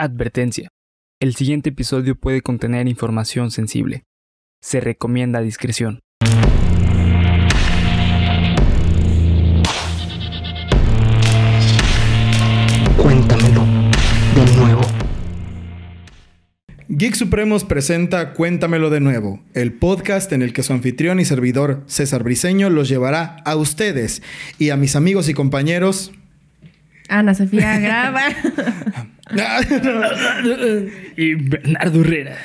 Advertencia. El siguiente episodio puede contener información sensible. Se recomienda discreción. Cuéntamelo de nuevo. Geek Supremos presenta Cuéntamelo de nuevo, el podcast en el que su anfitrión y servidor César Briseño los llevará a ustedes y a mis amigos y compañeros. Ana Sofía graba. Y Bernardo Herrera.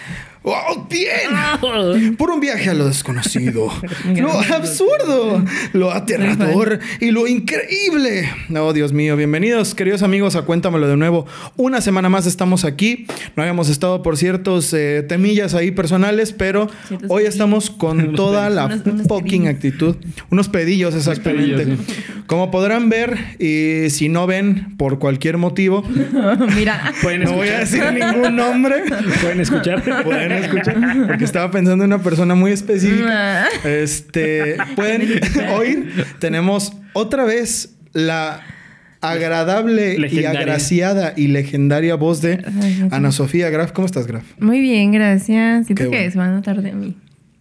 ¡Oh, bien! Por un viaje a lo desconocido, lo absurdo, lo aterrador y lo increíble. Oh, Dios mío, bienvenidos, queridos amigos, a Cuéntamelo de nuevo. Una semana más estamos aquí. No habíamos estado por ciertos eh, temillas ahí personales, pero Ciertos hoy pedillos. estamos con toda la Unos- unos fucking pedillos. actitud. Unos pedillos, exactamente. pedillos, Como podrán ver, y si no ven por cualquier motivo, Mira. Pueden no voy a escuchar. decir ningún nombre. Pueden escuchar. Pueden porque estaba pensando en una persona muy específica. Este, pueden oír, tenemos otra vez la agradable y agraciada y legendaria voz de Ana Sofía Graf. ¿Cómo estás, Graf? Muy bien, gracias. Siento Qué que bueno. se van a notar de mí.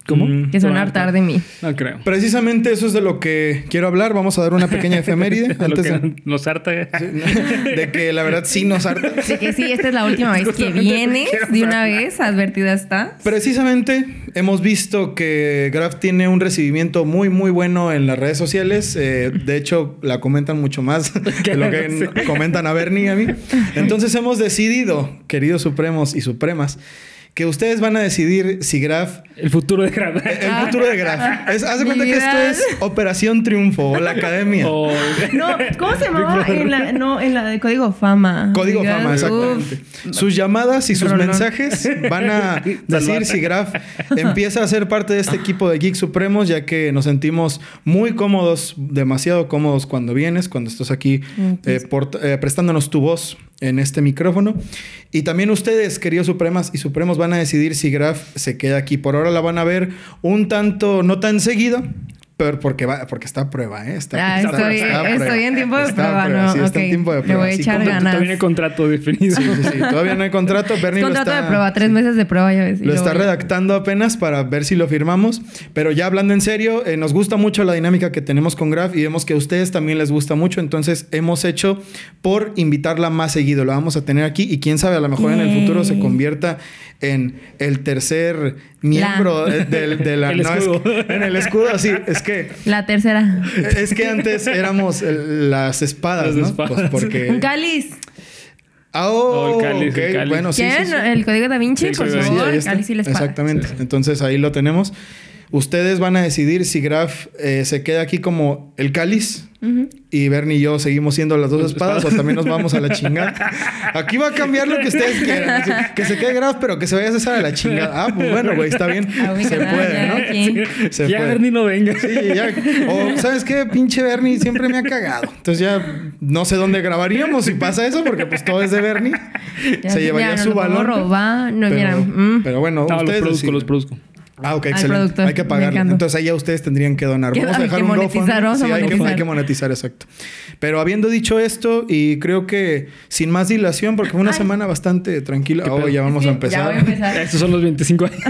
¿Cómo? Mm, Que se van a bueno, hartar de mí. No creo. Precisamente eso es de lo que quiero hablar. Vamos a dar una pequeña efeméride De lo antes que de, nos harta. de que la verdad sí nos harta. De que sí, esta es la última vez que vienes. De una vez, advertida está. Precisamente hemos visto que Graf tiene un recibimiento muy muy bueno en las redes sociales. Eh, de hecho, la comentan mucho más que lo que Sí. comentan a Bernie y a mí. Entonces hemos decidido, queridos supremos y supremas, que ustedes van a decidir si Graf, El futuro de Graf. el futuro de Graf. Es, haz de cuenta que esto es Operación Triunfo o la Academia. O- No, ¿cómo se llamaba? En la, no, en la de Código Fama. Código Digas, Fama, exactamente. uf. Sus llamadas y sus Rolón. mensajes van a decir si Graf empieza a ser parte de este equipo de Geek Supremos, ya que nos sentimos muy cómodos, demasiado cómodos cuando vienes, cuando estás aquí eh, port- eh, prestándonos tu voz en este micrófono. Y también ustedes, queridos Supremas y Supremos, van a decidir si Graf se queda aquí. Por ahora la van a ver un tanto, no tan seguido. Pero porque va, porque está a prueba, ¿eh? Está, Ah, está- estoy, está a prueba. estoy en tiempo de Está prueba, prueba, ¿no? Sí, está en tiempo de le prueba. voy a echar ganas. Todavía no hay contrato definido. Sí, sí, sí. Todavía no hay contrato. Bernie lo Contrato está, de prueba, tres meses de prueba, ya ves. lo está redactando apenas para ver si lo firmamos. Pero ya hablando en serio, eh, nos gusta mucho la dinámica que tenemos con Graf y vemos que a ustedes también les gusta mucho. Entonces hemos hecho por invitarla más seguido. La vamos a tener aquí y quién sabe, a lo mejor en el futuro se convierta en el tercer miembro La. del- de, la... El no, es escudo. que- en el escudo, sí. Es que... La tercera. Es que antes éramos el- las espadas, Las ¿no? espadas. Pues porque... Un cáliz. Ah, oh, Oh, el cáliz, el ok. cáliz. Bueno, sí, sí, ¿Quieren sí. el código da Vinci? Sí, el por favor, está. cáliz y la espada. Exactamente. Sí, sí. Entonces ahí lo tenemos. Ustedes van a decidir si Graf eh, se queda aquí como el cáliz Y Bernie y yo seguimos siendo las dos espadas o también nos vamos a la chingada. Aquí va a cambiar lo que ustedes quieran. Que se quede Graf, pero que se vaya a César a la chingada. Ah, pues bueno, güey, está bien. Ah, Se puede, ¿no? Se ya puede. Bernie no venga. Sí, ya. O, ¿sabes qué? Pinche Bernie siempre me ha cagado. Entonces ya no sé dónde grabaríamos si pasa eso, porque pues todo es de Bernie. Ya, se llevaría ya, no su lo puedo balón. robar. No, pero, mira. mm. pero bueno, No, los ustedes produzco, deciden. los produzco. Ah, ok, excelente. productor. Hay que pagarle. Entonces ahí ya ustedes tendrían que donar. Vamos a dejar que un monetizar, a Sí, hay que, monetizar. hay que monetizar, exacto. Pero habiendo dicho esto, y creo que sin más dilación, porque fue una Ay. semana bastante tranquila. ¿Qué Oh, ya vamos Sí, a empezar. Ya voy a empezar. Estos son los 25 años.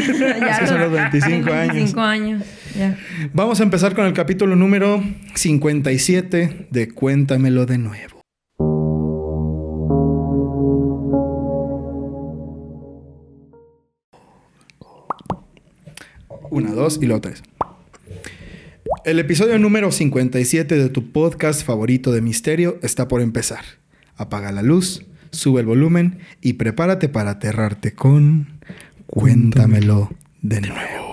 ya Esos son los 25 años. 25 años. Ya. Vamos a empezar con el capítulo número 57 de Cuéntamelo de nuevo. Una, dos y la otra es. El episodio número 57 de tu podcast favorito de misterio está por empezar. Apaga la luz, sube el volumen y prepárate para aterrarte con Cuéntamelo de nuevo.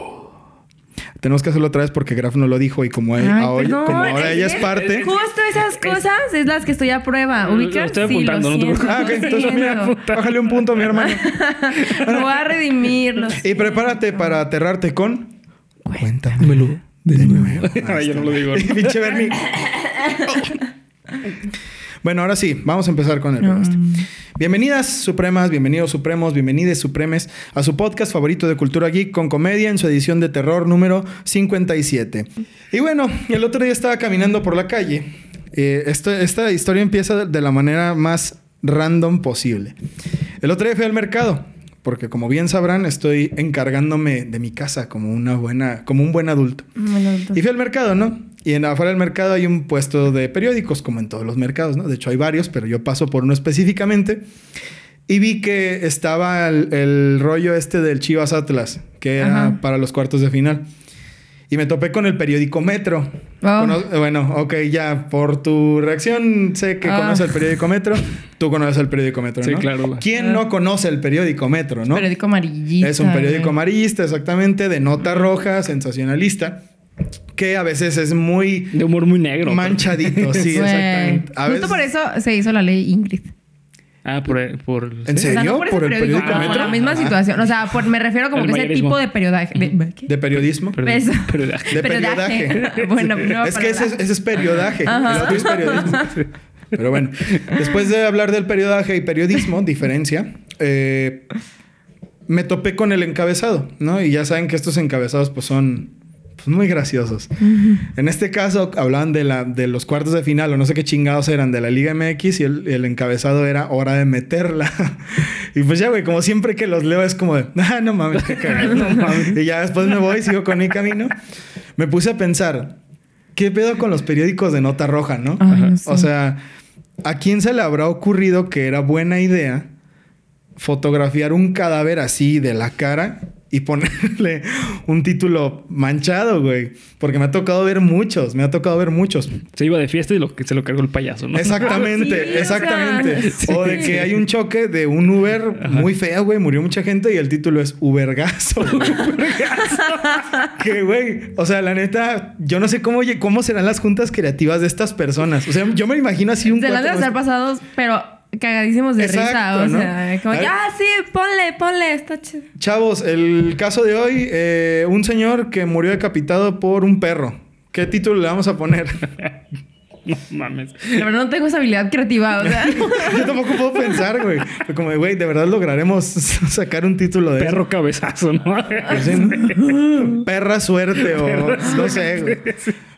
Tenemos que hacerlo otra vez porque Graf no lo dijo y como, él- Ay, ahora, perdón, como ahora ella es parte... Justo esas cosas es las que estoy a prueba. ¿Ubicas? estoy Sí, apuntando, lo no te. Ah, ok, entonces mira, bájale un punto, mi hermano. Lo voy a redimirlos. Y prepárate para aterrarte con... Cuéntamelo de nuevo. Ay, yo no lo digo. Pinche Bernie. Bueno, ahora sí, vamos a empezar con el No. podcast. Bienvenidas, Supremas, bienvenidos Supremos, bienvenides Supremes a su podcast favorito de cultura geek con comedia en su edición de terror número 57. Y bueno, el otro día estaba caminando por la calle. Eh, esto- esta historia empieza de la manera más random posible. El otro día fui al mercado, porque como bien sabrán, estoy encargándome de mi casa como una buena, como un buen adulto. Bueno, Y fui al mercado, ¿no? Y en afuera del mercado hay un puesto de periódicos, como en todos los mercados, ¿no? De hecho, hay varios, pero yo paso por uno específicamente. Y vi que estaba el, el rollo este del Chivas Atlas, que era Ajá. para los cuartos de final. Y me topé con el periódico Metro. Oh. Cono- bueno, ok, ya por tu reacción sé que Ah. conoces el periódico Metro. Tú conoces el periódico Metro, Sí, ¿no? claro. ¿Quién no conoce el periódico Metro, no? Periódico amarillista. Es un periódico güey. amarillista, exactamente, de nota roja, sensacionalista, que a veces es muy De humor muy negro. manchadito, sí, exactamente. A Justo por eso se hizo la ley Ingrid. Ah, por... por ¿En sí. O sea, serio? no por, ese ¿Por el periódico Metro? por la misma situación. O sea, por- me refiero como El que ese mayorismo. tipo de periodaje. De, ¿qué? ¿De periodismo? Perdón, Eso. pero- De Periodaje. periodaje. Bueno, no, es que ese es, periodaje. ese es periodaje. El otro es periodismo. Pero bueno, después de hablar del periodaje y periodismo, diferencia, eh, me topé con el encabezado, ¿no? Y ya saben que estos encabezados pues son pues, muy graciosos. En este caso hablaban de, la, de los cuartos de final o no sé qué chingados eran de la Liga MX y el, el encabezado era hora de meterla. y pues ya, güey, como siempre que los leo es como de, ah, no mames, qué cagado. y ya después me voy, sigo con mi camino. Me puse a pensar, ¿qué pedo con los periódicos de nota roja, no? Ay, no sé. O sea, ¿a quién se le habrá ocurrido que era buena idea fotografiar un cadáver así de la cara y ponerle un título manchado, güey? Porque me ha tocado ver muchos, me ha tocado ver muchos. Se iba de fiesta y lo que se lo cargó el payaso, ¿no? Exactamente, Sí, o exactamente. sea, O de sí. que hay un choque de un Uber muy feo, güey, murió mucha gente y el título es Ubergazo. güey. que, güey, o sea, la neta, yo no sé cómo, cómo serán las juntas creativas de estas personas. O sea, yo me imagino así un Se las deben estar pasados, pero cagadísimos de Exacto, risa. O ¿no? sea, como Ay. ah, sí, ponle, ponle, está chido. Chavos, el caso de hoy, eh, un señor que murió decapitado por un perro. ¿Qué título le vamos a poner? No mames. La verdad no tengo esa habilidad creativa, o sea. Yo tampoco puedo pensar, güey. Como, de, güey, de verdad lograremos sacar un título de eso? Perro cabezazo, ¿no? Pues. Perra suerte o no sé, güey.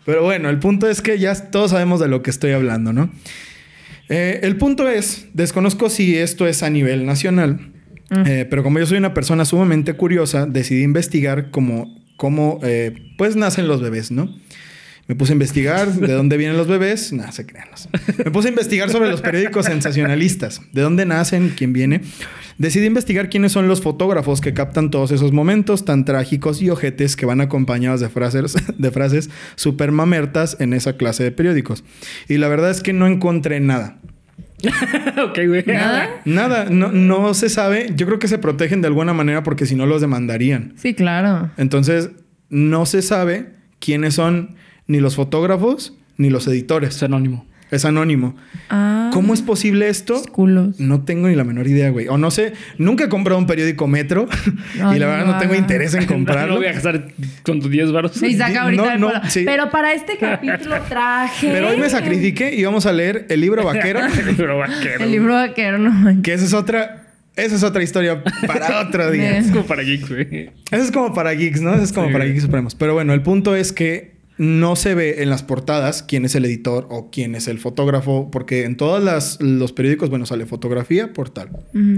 Pero bueno, el punto es que ya todos sabemos de lo que estoy hablando, ¿no? Eh, el punto es, desconozco si esto es a nivel nacional, eh, pero como yo soy una persona sumamente curiosa, decidí investigar cómo, cómo eh, pues nacen los bebés, ¿no? Me puse a investigar de dónde vienen los bebés. Nada, se crean. los- Me puse a investigar sobre los periódicos sensacionalistas. De dónde nacen, quién viene. Decidí investigar quiénes son los fotógrafos que captan todos esos momentos tan trágicos y ojetes que van acompañados de frases, de frases super mamertas en esa clase de periódicos. Y la verdad es que no encontré nada. ok, güey. ¿Nada? Nada, no, no se sabe. Yo creo que se protegen de alguna manera porque si no los demandarían. Sí, claro. Entonces, no se sabe quiénes son ni los fotógrafos ni los editores. Es anónimo. Es anónimo. Ah. ¿Cómo es posible esto? Culos. No tengo ni la menor idea, güey. O no sé, nunca he comprado un periódico Metro No, y la verdad no tengo interés en comprarlo. No voy a gastar con tus 10 baros. Y saca ahorita No, el no, polo. sí. Pero para este capítulo traje. Pero hoy me sacrifiqué y vamos a leer el libro vaquero, Pero vaquero. El libro vaquero, no que esa es otra, esa es otra historia para otro día. Es como para geeks, güey. Eso es como para geeks, ¿no? Eso es como Sí. para geeks supremos. Pero bueno, el punto es que no se ve en las portadas quién es el editor o quién es el fotógrafo, porque en todos las- los periódicos, bueno, sale fotografía por tal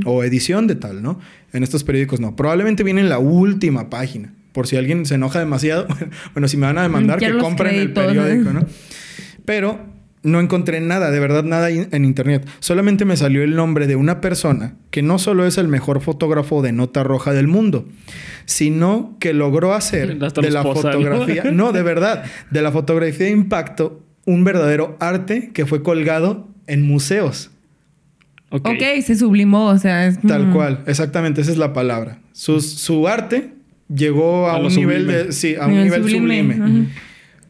o edición de tal, ¿no? En estos periódicos no. Probablemente viene en la última página. Por si alguien se enoja demasiado, bueno, si me van a demandar, que compren el periódico. ¿no? Pero no encontré nada, de verdad nada in- en internet. Solamente me salió el nombre de una persona que no solo es el mejor fotógrafo de nota roja del mundo, sino que logró hacer Hasta de la fotografía, ¿no? de verdad, de la fotografía de impacto, un verdadero arte que fue colgado en museos. Ok. ok, se sublimó, o sea, es. Tal cual, exactamente, esa es la palabra. Sus- su arte llegó a, un nivel sublime. de, sí, a un Nivel nivel sublime. sublime.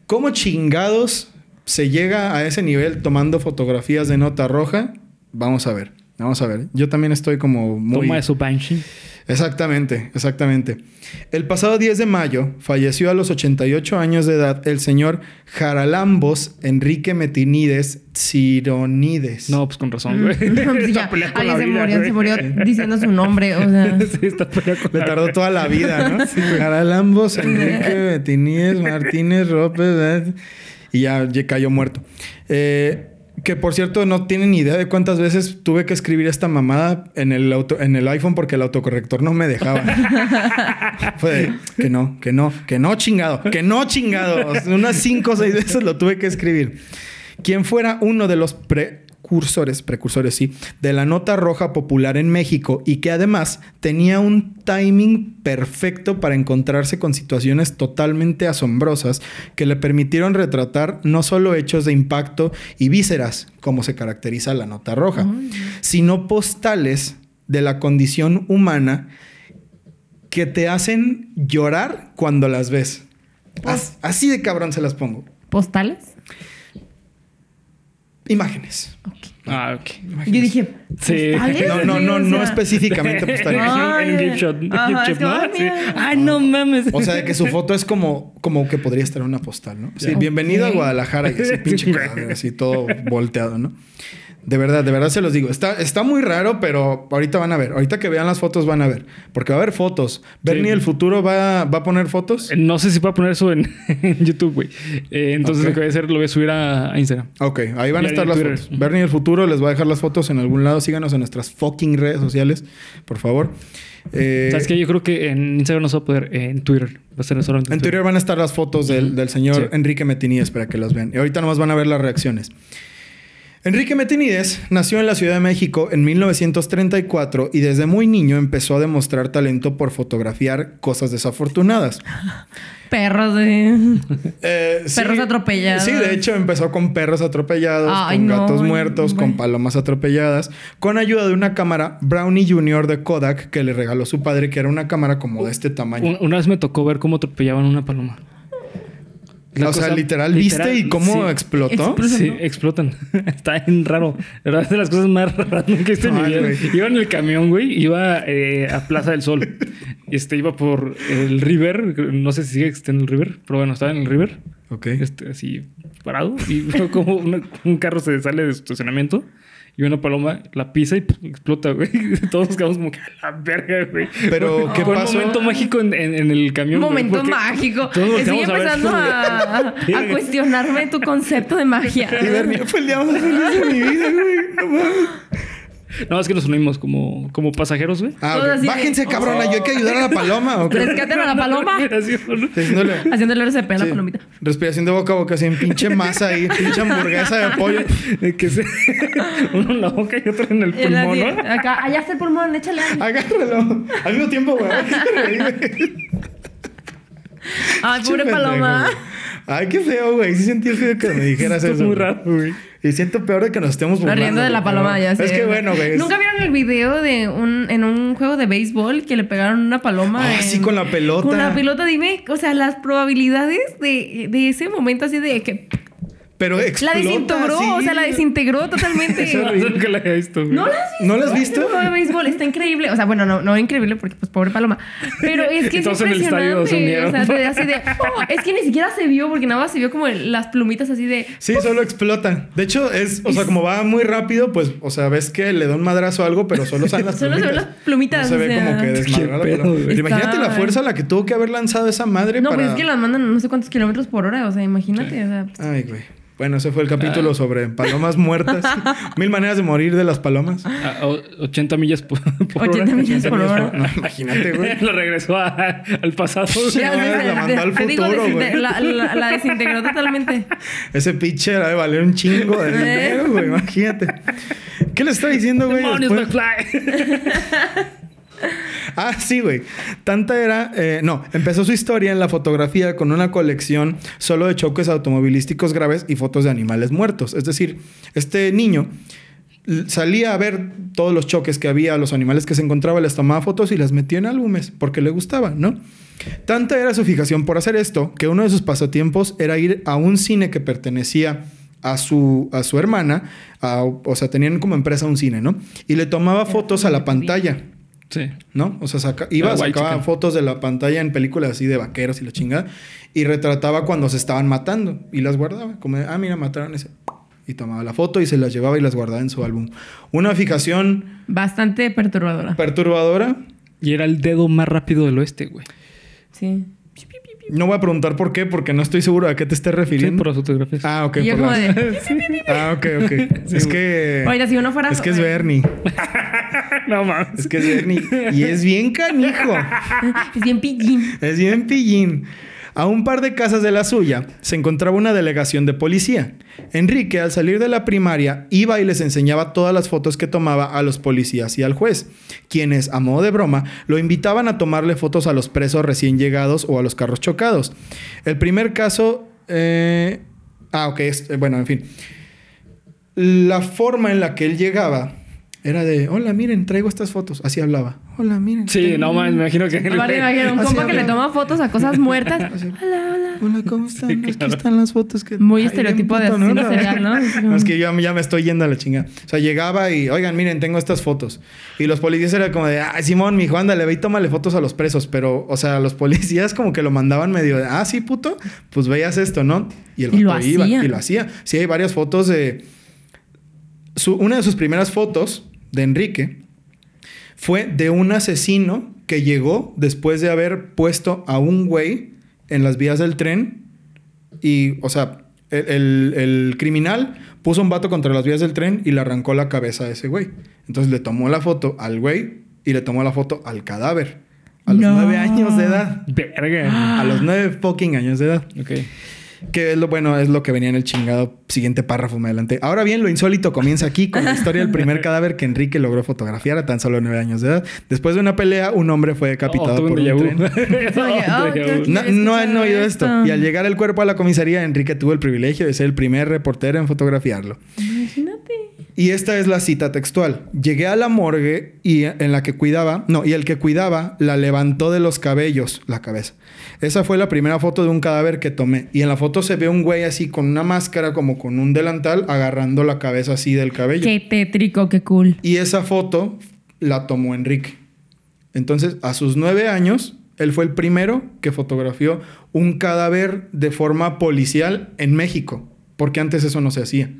¿Cómo chingados se llega a ese nivel tomando fotografías de nota roja? Vamos a ver, vamos a ver. Yo también estoy como muy... Toma de su Banshee. Exactamente, exactamente. El pasado 10 de mayo falleció a los 88 años de edad el señor Jaralambos Enrique Metinides Cironides. No, pues con razón, güey. Mm, pues Está ya, con alguien la se vida, murió, güey. se murió diciendo su nombre, o sea. Sí, está con Le tardó toda la vida, ¿no? Jaralambos, Enrique Metinides, Martínez, López, ¿eh? Y ya, ya cayó muerto. Eh, Que por cierto, no tienen ni idea de cuántas veces tuve que escribir esta mamada en el, auto, en el iPhone porque el autocorrector no me dejaba. Fue de, que no, que no, que no chingado, que no chingado. Unas cinco o seis veces lo tuve que escribir. Quien fuera uno de los precursores, precursores sí, de la nota roja popular en México y que además tenía un timing perfecto para encontrarse con situaciones totalmente asombrosas que le permitieron retratar no solo hechos de impacto y vísceras, como se caracteriza la nota roja, sino postales de la condición humana que te hacen llorar cuando las ves. As- Así de cabrón se las pongo. ¿Postales? Imágenes. Ah, ok. Yo dije, Sí. No, no, no, no específicamente Me postales. en un Ay, gift shop. ajá, gift es shop, que, ¿no? ay, Sí. mira. Ay, no mames. O sea, de que su foto es como, como que podría estar en una postal, ¿no? Sí, bienvenido a Guadalajara y así pinche cadáver, así todo volteado, ¿no? De verdad, de verdad se los digo. Está, está muy raro, pero ahorita van a ver. Ahorita que vean las fotos van a ver. Porque va a haber fotos. Bernie Sí. el futuro va, va a poner fotos. Eh, No sé si puedo poner eso en, en YouTube, güey. Eh, entonces lo que voy a hacer lo voy a subir a, a Instagram. Ok, ahí van a estar en las Twitter. fotos. Bernie el futuro les va a dejar las fotos en algún lado. Síganos en nuestras fucking redes sociales, por favor. Eh, ¿Sabes qué? Yo creo que en Instagram no se va a poder. eh, en Twitter. Va a ser solamente En Twitter van a estar las fotos del, del señor Sí. Enrique Metinides para que las vean. Y ahorita nomás van a ver las reacciones. Enrique Metinides nació en la Ciudad de México en 1934 y desde muy niño empezó a demostrar talento por fotografiar cosas desafortunadas. Perros de... Eh, sí. Perros atropellados. Sí, de hecho empezó con perros atropellados, Ay, con no, gatos muertos, con palomas atropelladas, con ayuda de una cámara Brownie Junior de Kodak que le regaló su padre, que era una cámara como de este tamaño. Un- una vez me tocó ver cómo atropellaban una paloma. La o sea, literal, ¿viste y cómo sí. explotó? Expl- Sí, explotan. Está bien raro. La verdad es de las cosas más raras que he visto en mi Ay, vida. güey. Iba en el camión, güey. Iba eh, a Plaza del Sol. Este, iba por el River. No sé si sigue existiendo el River. Pero bueno, estaba en el River. Ok. Este, así parado. Y veo como una- un carro se sale de su estacionamiento. Y una paloma la pisa y explota, güey. Todos nos quedamos como que a la verga, güey. Pero, ¿qué fue pasó? un momento mágico en, en- en el camión. güey, Momento mágico. todos Estoy a empezando de- a, a cuestionarme tu concepto de magia. Y Bernie fue el día más feliz de mi vida, güey. No mames. No, es que nos unimos como, como pasajeros, güey. Ah, Todo ok. así de- Bájense, cabrona. Yo hay que ayudar a la paloma. ¿o qué? Rescaten a la paloma. Respiración. Haciéndole- Haciéndole RCP a la sí. palomita. Respiración de boca a boca, así en pinche masa ahí, pinche hamburguesa de pollo. De que se... Uno en la boca y otro en el Él así, pulmón, ¿no? Acá, allá está el pulmón, échale algo. Agárralo. Al mismo tiempo, güey. Ay, Ay, pobre paloma. Ay, qué feo, güey. Sí sentí feo que me dijeras Esto eso. es muy güey. raro, güey. Y siento peor de que nos estemos burlando. riendo de la paloma, ya sé. Es que bueno, güey. ¿Nunca vieron el video de un en un juego de béisbol que le pegaron una paloma? Ah, en- sí, con la pelota. Con la pelota, dime, o sea, las probabilidades de, de ese momento así de que Pero explota. la desintegró, sí. o sea, la desintegró totalmente. Nunca la había visto. ¿No la has visto? ¿No la has visto? Juego de béisbol está increíble. O sea, bueno, no, no increíble porque, pues, pobre paloma. Pero es que es todos en el estadio impresionante. O sea, de- así de... oh, es que ni siquiera se vio porque nada más se vio como las plumitas así de... Sí, solo explota. De hecho, es, o sea, como va muy rápido, pues, o sea, ves que le da un madrazo a algo, pero solo salen las Solo se plumitas. ven las plumitas, No se o ve sea. como que desmadra la paloma. Imagínate la fuerza a la que tuvo que haber lanzado esa madre No, para. pues es que las mandan no sé cuántos kilómetros por hora. O sea, imagínate. O sea, Ay, güey. Bueno, ese fue el capítulo Ah. sobre palomas muertas. Mil maneras de morir de las palomas. A, a 80 millas por, por 80 hora. millas por hora. No, imagínate, güey. Lo regresó a- al pasado. Sí, no, sea, la mandó al digo, futuro, desinte- güey. la, la- la desintegró totalmente. Ese pitcher ha de valer un chingo de dinero, güey. Imagínate. ¿Qué le está diciendo, güey? Demonios, Después- McFly. Ah, sí, güey. Tanta era... eh, no, empezó su historia en la fotografía con una colección solo de choques automovilísticos graves y fotos de animales muertos. Es decir, este niño salía a ver todos los choques que había, los animales que se encontraba, les tomaba fotos y las metía en álbumes porque le gustaba, ¿no? Tanta era su fijación por hacer esto que uno de sus pasatiempos era ir a un cine que pertenecía a su, a su hermana, a- o sea, tenían como empresa un cine, ¿no? Y le tomaba fotos a la pantalla. Sí. ¿no? O sea, saca- iba, Ah, sacaba chica. fotos de la pantalla en películas así de vaqueros y la chingada y retrataba cuando se estaban matando y las guardaba. Como de, ah, mira, mataron ese. Y tomaba la foto y se las llevaba y las guardaba en su álbum. Una fijación Bastante perturbadora. perturbadora. Y era el dedo más rápido del oeste, güey. Sí. No voy a preguntar por qué, porque no estoy seguro a qué te estés Sí, refiriendo. por las fotografías. Ah, ok. Yo por como las- de... Ah, ok, ok. es que... Oiga, si uno fuera... Es que es Bernie. no mames. Es que es Bernie. Y es bien canijo. Es bien pillín. Es bien pillín. A un par de casas de la suya se encontraba una delegación de policía. Enrique, al salir de la primaria, iba y les enseñaba todas las fotos que tomaba a los policías y al juez, quienes, a modo de broma, lo invitaban a tomarle fotos a los presos recién llegados o a los carros chocados. El primer caso... eh, Ah, ok. es- eh, bueno, en fin. La forma en la que él llegaba era de, hola, miren, traigo estas fotos. Así hablaba. Hola, miren. Sí, no mames, me imagino que. Aparte, imagino un compa que le toma fotos a cosas muertas. Así. Hola, hola. Hola, ¿cómo están? Sí, Aquí están las fotos que... Muy Ay, estereotipo de asesino serial, ¿no? No, es que yo ya me estoy yendo a la chingada. O sea, llegaba y, oigan, miren, tengo estas fotos. Y los policías eran como de, ay, Simón, mijo, ándale, ve y tómale fotos a los presos. Pero, o sea, los policías como que lo mandaban medio de, ah, sí, puto, pues veías esto, ¿no? Y el Y lo vato iba hacía. y lo hacía. Sí, hay varias fotos de... Su, una de sus primeras fotos de Enrique fue de un asesino que llegó después de haber puesto a un güey en las vías del tren y, o sea, el, el- el criminal puso un vato contra las vías del tren y le arrancó la cabeza a ese güey. Entonces le tomó la foto al güey y le tomó la foto al cadáver. A los No. nueve años de edad. Verga. A los nueve fucking años de edad. Ok. Que es lo bueno, es lo que venía en el chingado siguiente párrafo me adelanté. Ahora bien, lo insólito comienza aquí con la historia del primer cadáver que Enrique logró fotografiar a tan solo nueve años de edad. Después de una pelea, un hombre fue decapitado Oh, por un tren. Oh, Oye, oh, No, no han oído esto. esto. Y al llegar el cuerpo a la comisaría, Enrique tuvo el privilegio de ser el primer reportero en fotografiarlo. Y esta es la cita textual. Llegué a la morgue y en la que cuidaba, no, y el que cuidaba la levantó de los cabellos, la cabeza. Esa fue la primera foto de un cadáver que tomé. Y en la foto se ve un güey así con una máscara, como con un delantal, agarrando la cabeza así del cabello. Qué tétrico, qué cool. Y esa foto la tomó Enrique. Entonces, a sus nueve años, él fue el primero que fotografió un cadáver de forma policial en México. Porque antes eso no se hacía.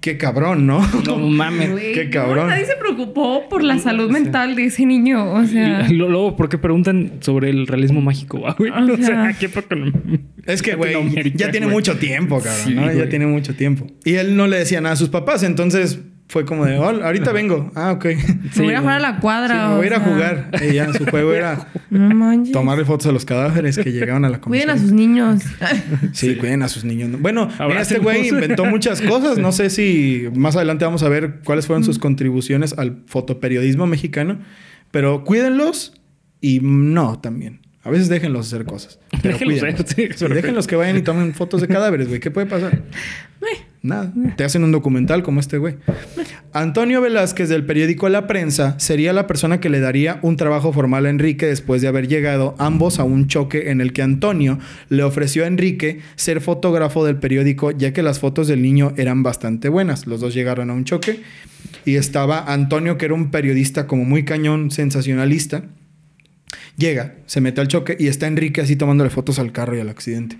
Qué cabrón, ¿no? No mames. Qué no, cabrón. nadie se preocupó por la salud mental de ese niño. O sea, Luego, ¿por qué preguntan sobre el realismo mágico, ah, güey? O O sea, sea. ¿qué pasa con- Es que, güey, ya tiene mucho tiempo, cabrón, Sí, ¿no? Ya tiene mucho tiempo. Y él no le decía nada a sus papás, entonces fue como de, "Hola, ahorita vengo. Ah, ok. Sí, Sí, me voy a jugar a la cuadra. me voy a ir a jugar. Y ya, su juego era No tomarle fotos a los cadáveres que llegaban a la Cuiden comisaría. a sus niños. Sí, cuiden a sus niños. Bueno, mira, este güey inventó muchas cosas. No sé si más adelante vamos a ver cuáles fueron sus contribuciones al fotoperiodismo mexicano. Pero cuídenlos y no también. A veces déjenlos hacer cosas. Pero Déjenlos sí, Sí, déjenlos que vayan y tomen fotos de cadáveres, güey. ¿Qué puede pasar? Nada. Te hacen un documental como este güey. Antonio Velázquez del periódico La Prensa sería la persona que le daría un trabajo formal a Enrique después de haber llegado ambos a un choque en el que Antonio le ofreció a Enrique ser fotógrafo del periódico ya que las fotos del niño eran bastante buenas. Los dos llegaron a un choque y estaba Antonio que era un periodista como muy cañón, sensacionalista. Llega, se mete al choque y está Enrique así tomándole fotos al carro y al accidente.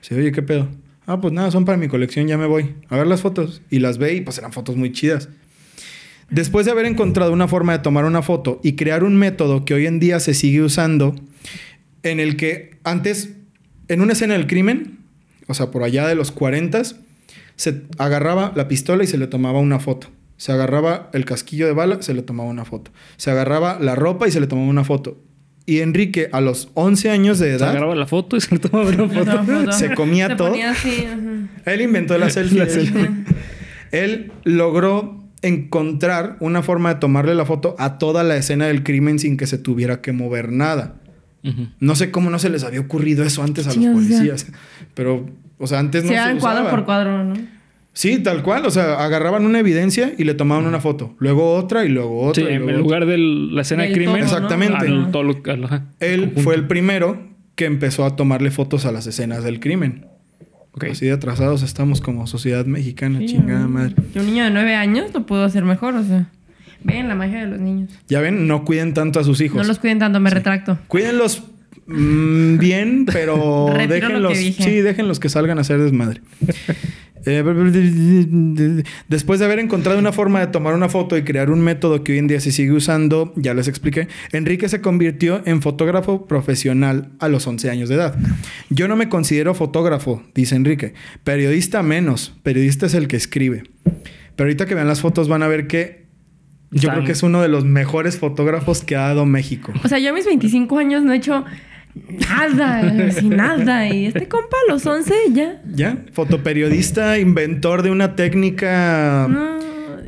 Dice, oye, ¿qué pedo? Ah, pues nada, son para mi colección, ya me voy. A ver las fotos. Y las ve y pues eran fotos muy chidas. Después de haber encontrado una forma de tomar una foto y crear un método que hoy en día se sigue usando, en el que antes, en una escena del crimen, o sea, por allá de los 40, se agarraba la pistola y se le tomaba una foto. Se agarraba el casquillo de bala, se le tomaba una foto. Se agarraba la ropa y se le tomaba una foto. Y Enrique, a los 11 años de Se edad, agarraba la foto y se le tomaba una foto. Foto. Se comía todo. ponía así. Él inventó la selfie. La él. selfie. Él logró encontrar una forma de tomarle la foto a toda la escena del crimen sin que se tuviera que mover nada. No sé cómo no se les había ocurrido eso antes a Sí, los o sea. policías. Pero, o sea, antes no Se se hagan cuadro usaba. por cuadro, ¿no? Sí, tal cual. O sea, agarraban una evidencia y le tomaban una foto. Luego otra y luego otra. Sí, y en luego lugar de la escena de Del crimen. todo, ¿no? Exactamente. al- todo lo- al- ajá, Él conjunto. fue el primero que empezó a tomarle fotos a las escenas del crimen. Ok. Así de atrasados estamos como sociedad mexicana, Sí, chingada ¿no? madre. Y un niño de nueve años lo pudo hacer mejor, o sea. Ven la magia de los niños. Ya ven, no cuiden tanto a sus hijos. No los cuiden tanto, me retracto. Cuídenlos mm, bien, pero déjenlos, sí, déjenlos que salgan a hacer desmadre. Eh, Después de haber encontrado una forma de tomar una foto y crear un método que hoy en día se sigue usando, ya les expliqué, Enrique se convirtió en fotógrafo profesional a los 11 años de edad. Yo no me considero fotógrafo, dice Enrique. Periodista menos. Periodista es el que escribe. Pero ahorita que vean las fotos van a ver que yo creo que es uno de los mejores fotógrafos que ha dado México. O sea, yo a mis 25 años no he hecho nada, sin nada. Y este compa a los 11 ya. ¿Ya? Fotoperiodista, inventor de una técnica No.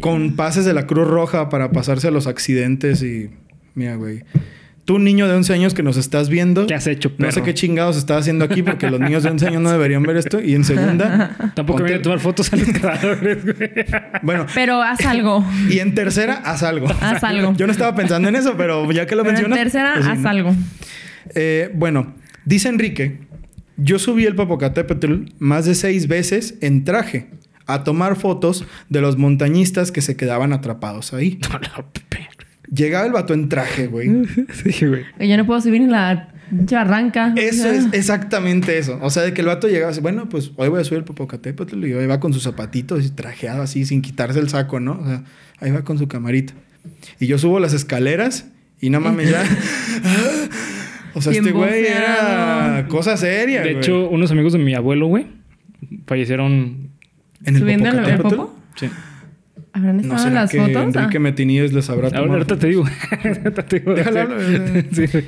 con pases de la Cruz Roja para pasarse a los accidentes y... Mira, güey. Tú, niño de 11 años que nos estás viendo... ¿Qué has hecho, No sé perro? qué chingados estás haciendo aquí porque los niños de 11 años no deberían ver esto. Y en segunda... Tampoco ponte- voy a tomar fotos a los cadáveres, güey. Bueno, Pero haz algo. y en tercera, haz algo. Haz algo. Yo no estaba pensando en eso, pero ya que lo Pero en mencionas... tercera, pues haz algo. Eh, bueno, dice Enrique, yo subí el Popocatépetl más de seis veces en traje a tomar fotos de los montañistas que se quedaban atrapados ahí. Llegaba el vato en traje, güey. Sí, güey. Que Yo no puedo subir en la pinche barranca. Eso O sea, es exactamente eso. O sea, de que el vato llegaba así, bueno, pues hoy voy a subir el Popocatépetl y hoy va con sus zapatitos y trajeado así, sin quitarse el saco, ¿no? O sea, ahí va con su camarita. Y yo subo las escaleras y no mames ya. o sea, este güey era cosa seria, De güey. hecho, unos amigos de mi abuelo, güey, fallecieron. en el ¿Subiendo el- el popo? Sí. ¿Habrán No estado en será las que fotos? Enrique Ah. Metinilles les habrá tomado. Ahorita te digo. Ahorita te digo. Déjalo hablar. Sí, güey.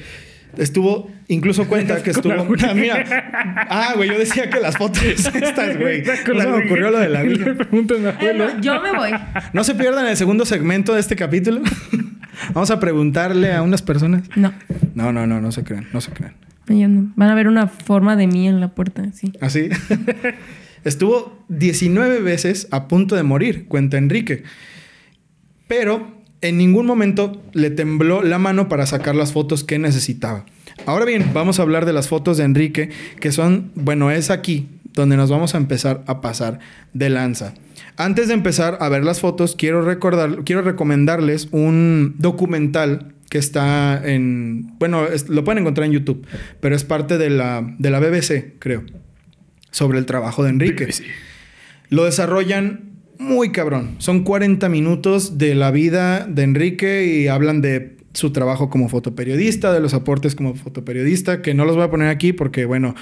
Estuvo, incluso cuenta que estuvo. Ah, mira. Ah, güey, yo decía que las fotos estas, güey. No me ocurrió lo de la Le Ouija. pregunto a mi Eh, abuelo. no, yo me voy. No se pierdan el segundo segmento de este capítulo. Vamos a preguntarle a unas personas. No, No, no, no, no se crean, no se crean. no. Van a ver una forma de mí en la puerta, sí. Así. Estuvo 19 veces a punto de morir, cuenta Enrique. Pero en ningún momento le tembló la mano para sacar las fotos que necesitaba. Ahora bien, vamos a hablar de las fotos de Enrique, que son, bueno, es aquí donde nos vamos a empezar a pasar de lanza. Antes de empezar a ver las fotos, quiero recordar, quiero recomendarles un documental que está en, bueno, es- lo pueden encontrar en YouTube, pero es parte de la, de la BBC, creo, sobre el trabajo de Enrique. Lo desarrollan muy cabrón. Son 40 minutos de la vida de Enrique y hablan de su trabajo como fotoperiodista, de los aportes como fotoperiodista, que no los voy a poner aquí porque, bueno,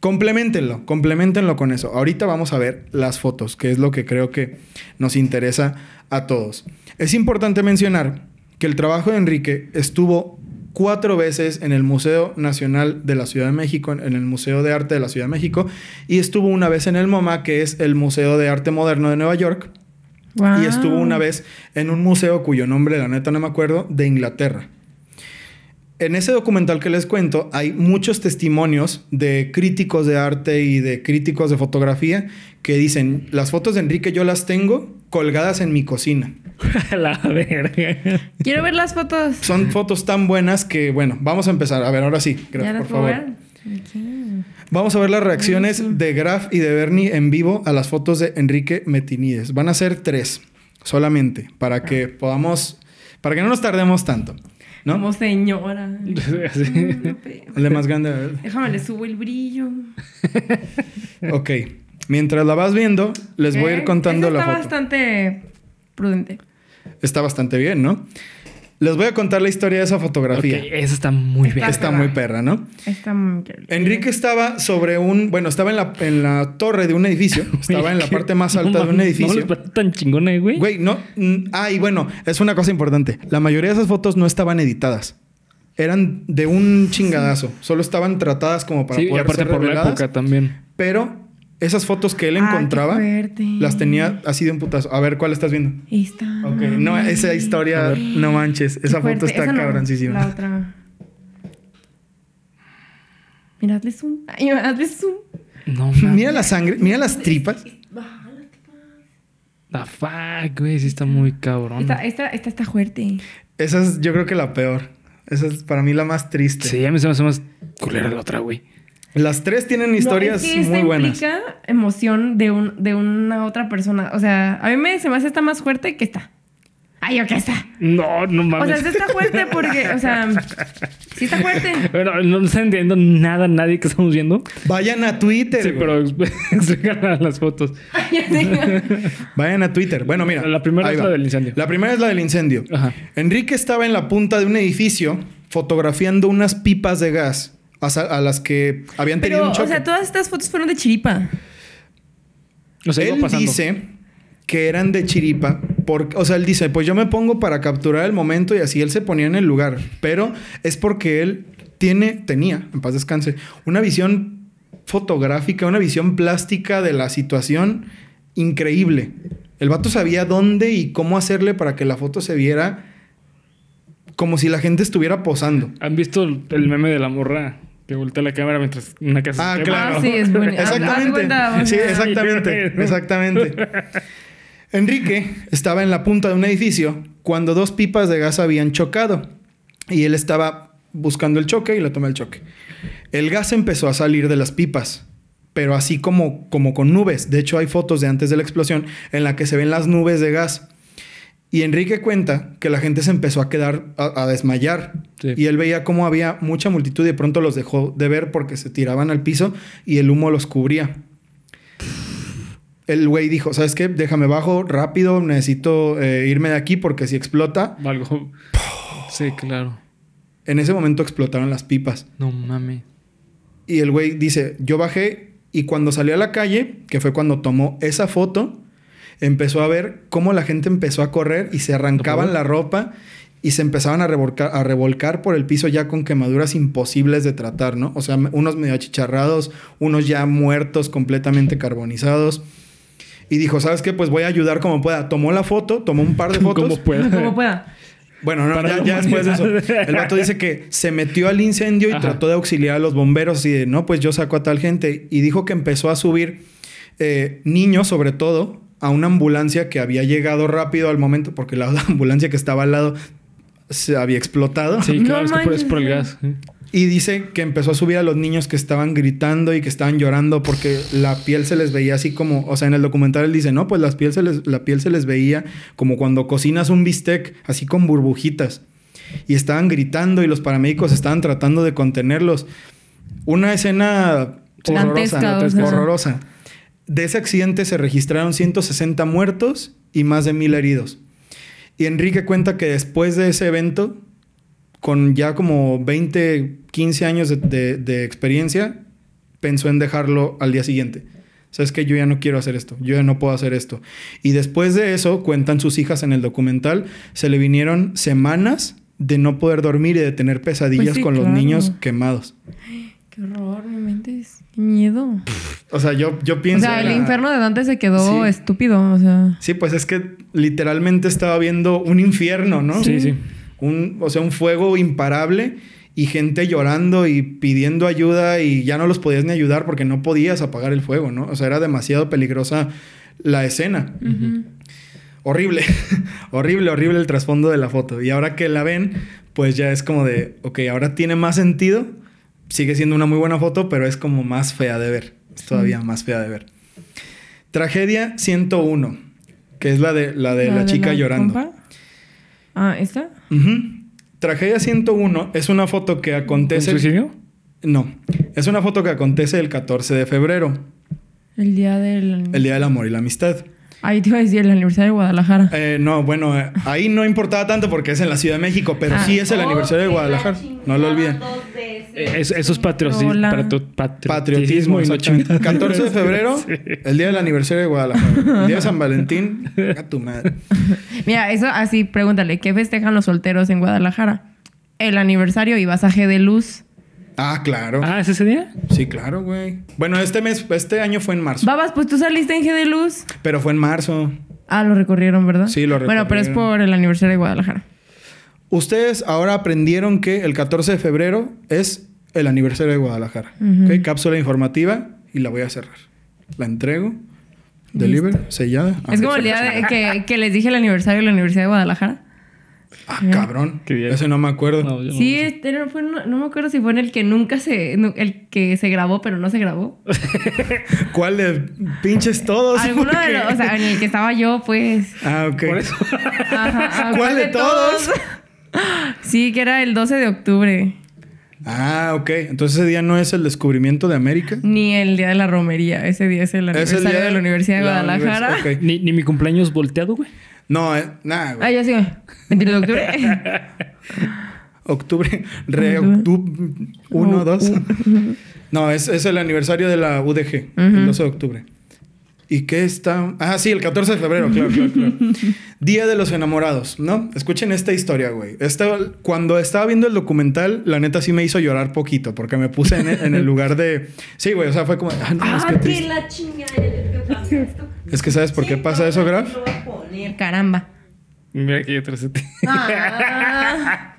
complementenlo, complementenlo con eso. Ahorita vamos a ver las fotos, que es lo que creo que nos interesa a todos. Es importante mencionar que el trabajo de Enrique estuvo cuatro veces en el Museo Nacional de la Ciudad de México, en el Museo de Arte de la Ciudad de México, y estuvo una vez en el MoMA, que es el Museo de Arte Moderno de Nueva York, Wow. y estuvo una vez en un museo cuyo nombre, la neta, no me acuerdo, de Inglaterra. En ese documental que les cuento hay muchos testimonios de críticos de arte y de críticos de fotografía que dicen, las fotos de Enrique yo las tengo colgadas en mi cocina. A la verga. Quiero ver las fotos. Son fotos tan buenas que, bueno, vamos a empezar. A ver, ahora sí, ¿Ya Graf, por puedo favor. Vamos a ver las reacciones de Graf y de Bernie en vivo a las fotos de Enrique Metinides. Van a ser tres solamente para que podamos, para que no nos tardemos tanto, ¿no? Como señora. De más grande. Déjame, le subo el brillo. Ok. Mientras la vas viendo, les voy a ir Ok, contando esa la está foto. bastante prudente. Está bastante bien, ¿no? Les voy a contar la historia de esa fotografía. Esa está muy bien. Está muy perra, ¿no? Está muy... Enrique estaba sobre un, bueno, estaba en la, en la torre de un edificio, estaba en la parte más No alta de un edificio. No tan chingona, eh, güey. Güey, no. Ah, y bueno, es una cosa importante. La mayoría de esas fotos no estaban editadas. Eran de un chingadazo. Solo estaban tratadas como para sí, y poder aparte ser por la época también. Pero esas fotos que él Ah, encontraba las tenía así de un putazo. A ver, ¿cuál estás viendo? Esta. Ok, no, esa historia, no manches. Esa foto está Esa no, cabroncísima. La otra. Mira, hazle zoom. Ay, hazle zoom. No mames. Mira la sangre, mira las tripas. The fuck, güey. Sí está muy cabrón. Esta, esta, esta está fuerte. Esa es, yo creo que la peor. Esa es para mí la más triste. Sí, a mí se me hace más culera la otra, güey. Las tres tienen historias no, es que esta muy buenas. implica emoción de, un, de una otra persona. O sea, a mí me, se me hace esta más fuerte que esta. Ay, ¿qué está? No, no O sea, mames. sí está fuerte porque, o sea, sí está fuerte. Bueno, no está entendiendo nada nadie que estamos viendo. Vayan a Twitter. Sí, pero explican las fotos. Vayan a Twitter. Bueno, mira. La primera es va. la del incendio. La primera es la del incendio. Ajá. Enrique estaba en la punta de un edificio fotografiando unas pipas de gas a, las que habían tenido Pero, un choque. o sea, todas estas fotos fueron de chiripa. O sea, iba él dice que eran de chiripa. Porque, o sea, él dice, pues yo me pongo para capturar el momento y así él se ponía en el lugar. Pero es porque él tiene, tenía, en paz descanse, una visión fotográfica, una visión plástica de la situación increíble. El vato sabía dónde y cómo hacerle para que la foto se viera como si la gente estuviera posando. ¿Han visto el meme de la morra que voltea la cámara mientras una casa Ah, se claro. Ah, sí, es bueno. Exactamente. sí, exactamente. Exactamente. Enrique estaba en la punta de un edificio cuando dos pipas de gas habían chocado y él estaba buscando el choque y le tomó el choque. El gas empezó a salir de las pipas, pero así como, como con nubes. De hecho, hay fotos de antes de la explosión en la que se ven las nubes de gas. Y Enrique cuenta que la gente se empezó a quedar, a, a desmayar. Sí. Y él veía cómo había mucha multitud y de pronto los dejó de ver porque se tiraban al piso y el humo los cubría. El güey dijo, ¿sabes qué? Déjame bajo rápido, necesito eh, irme de aquí porque si explota... Algo. Sí, claro. En ese momento explotaron las pipas. No mames. Y el güey dice, yo bajé y cuando salí a la calle, que fue cuando tomó esa foto, empezó a ver cómo la gente empezó a correr y se arrancaban la ropa y se empezaban a revolcar, a revolcar por el piso ya con quemaduras imposibles de tratar, ¿no? O sea, unos medio achicharrados, unos ya muertos, completamente carbonizados. Y dijo, ¿sabes qué? Pues voy a ayudar como pueda. Tomó la foto, tomó un par de fotos. Como pueda. Como pueda. Bueno, no, Para ya, ya después de eso. El vato dice que se metió al incendio y Ajá. trató de auxiliar a los bomberos y de, no, pues yo saco a tal gente. Y dijo que empezó a subir eh, niños, sobre todo, a una ambulancia que había llegado rápido al momento, porque la ambulancia que estaba al lado se había explotado. Sí, No claro, es que por, es por el gas. ¿eh? Y dice que empezó a subir a los niños que estaban gritando y que estaban llorando porque la piel se les veía así como, o sea, en el documental él dice, no, pues las piel se les, la piel se les veía como cuando cocinas un bistec, así con burbujitas. Y estaban gritando y los paramédicos estaban tratando de contenerlos. Una escena horrorosa, Dantesca, o sea. horrorosa. De ese accidente se registraron 160 muertos y más de mil heridos. Y Enrique cuenta que después de ese evento, con ya como 20, 15 años de, de- de experiencia, pensó en dejarlo al día siguiente. Sabes que yo ya no quiero hacer esto, yo ya no puedo hacer esto. Y después de eso, cuentan sus hijas en el documental, se le vinieron semanas de no poder dormir y de tener pesadillas Pues sí, con los niños quemados. Qué horror, mi mente es... Qué miedo. O sea, yo, yo O pienso... sea, en el infierno de Dante se quedó Sí. estúpido, o sea... Sí, pues es que literalmente estaba viendo un infierno, ¿no? Sí, sí. Un, o sea, un fuego imparable y gente llorando y pidiendo ayuda y ya no los podías ni ayudar porque no podías apagar el fuego, ¿no? O sea, era demasiado peligrosa la escena. Horrible, horrible, horrible el trasfondo de la foto. Y ahora que la ven, pues ya es como de, ok, ahora tiene más sentido. Sigue siendo una muy buena foto, pero es como más fea de ver. Es todavía más fea de ver. Tragedia 101, que es la de la, de la, chica llorando. compa? Ah, ¿esta? Ujú. Tragedia 101 es una foto que ¿Con acontece. suicidio? No, es una foto que acontece el 14 de febrero, El día del... el Día del Amor y la Amistad. Ahí te iba a decir, el aniversario de Guadalajara. Eh, no, bueno, eh, ahí no importaba tanto porque es en la Ciudad de México, pero Ah. sí es el aniversario de Oh, Guadalajara. No lo olviden. veces. Eh, es- eso es patriotismo. Patriotismo, patriotismo y no exactamente. chingada. 14 de febrero, Sí. el día del aniversario de Guadalajara. El día de San Valentín, a tu madre. Mira, eso así, pregúntale, ¿qué festejan los solteros en Guadalajara? El aniversario y basaje de luz. Ah, claro. Ah, ¿es ese día? Sí, claro, güey. Bueno, este mes, este año fue en marzo. Babas, pues tú saliste en G de luz. Pero fue en marzo. Ah, lo recorrieron, ¿verdad? Sí, lo Bueno, pero es recorrieron. por el aniversario de Guadalajara. Ustedes ahora aprendieron que el 14 de febrero es el aniversario de Guadalajara. ¿Ok? Cápsula informativa y la voy a cerrar. La entrego. Deliver, sellada. Ah, es como el día de- que, que les dije el aniversario de la Universidad de Guadalajara. Ah, cabrón. Qué bien. Ese no me acuerdo. No, yo no Sí, este no, fue no me acuerdo si fue en el que nunca se. no, el que se grabó, pero no se grabó. ¿Cuál de pinches todos? Alguno de los. O sea, en el que estaba yo, pues. Ah, ok. Por eso. Ajá, ¿Cuál de todos? Sí, que era el 12 de octubre. Ah, ok. Entonces ese día no es el descubrimiento de América. Ni el día de la romería. Ese día es el Es aniversario el día de la Universidad de la Guadalajara. univers-. Ni, ni mi cumpleaños volteado, güey. No, eh, nada, Ah, güey. yo sí. 22 de octubre. Octubre. Re Octubre. Uno, Uh, dos. No, es, es el aniversario de la UDG. Ujú. El 12 de octubre. ¿Y qué está? Ah, sí, el 14 de febrero, claro, claro, claro. Día de los enamorados, ¿no? Escuchen esta historia, güey. Esta- cuando estaba viendo el documental, la neta sí me hizo llorar poquito, porque me puse en el, en el lugar de. Sí, güey, o sea, fue como. Ah, no, es que Ah, triste. la chingada. Es que, ¿sabes por qué pasa eso, Graf? Lo voy a poner, Caramba. Mira que yo traes a ti. Ah.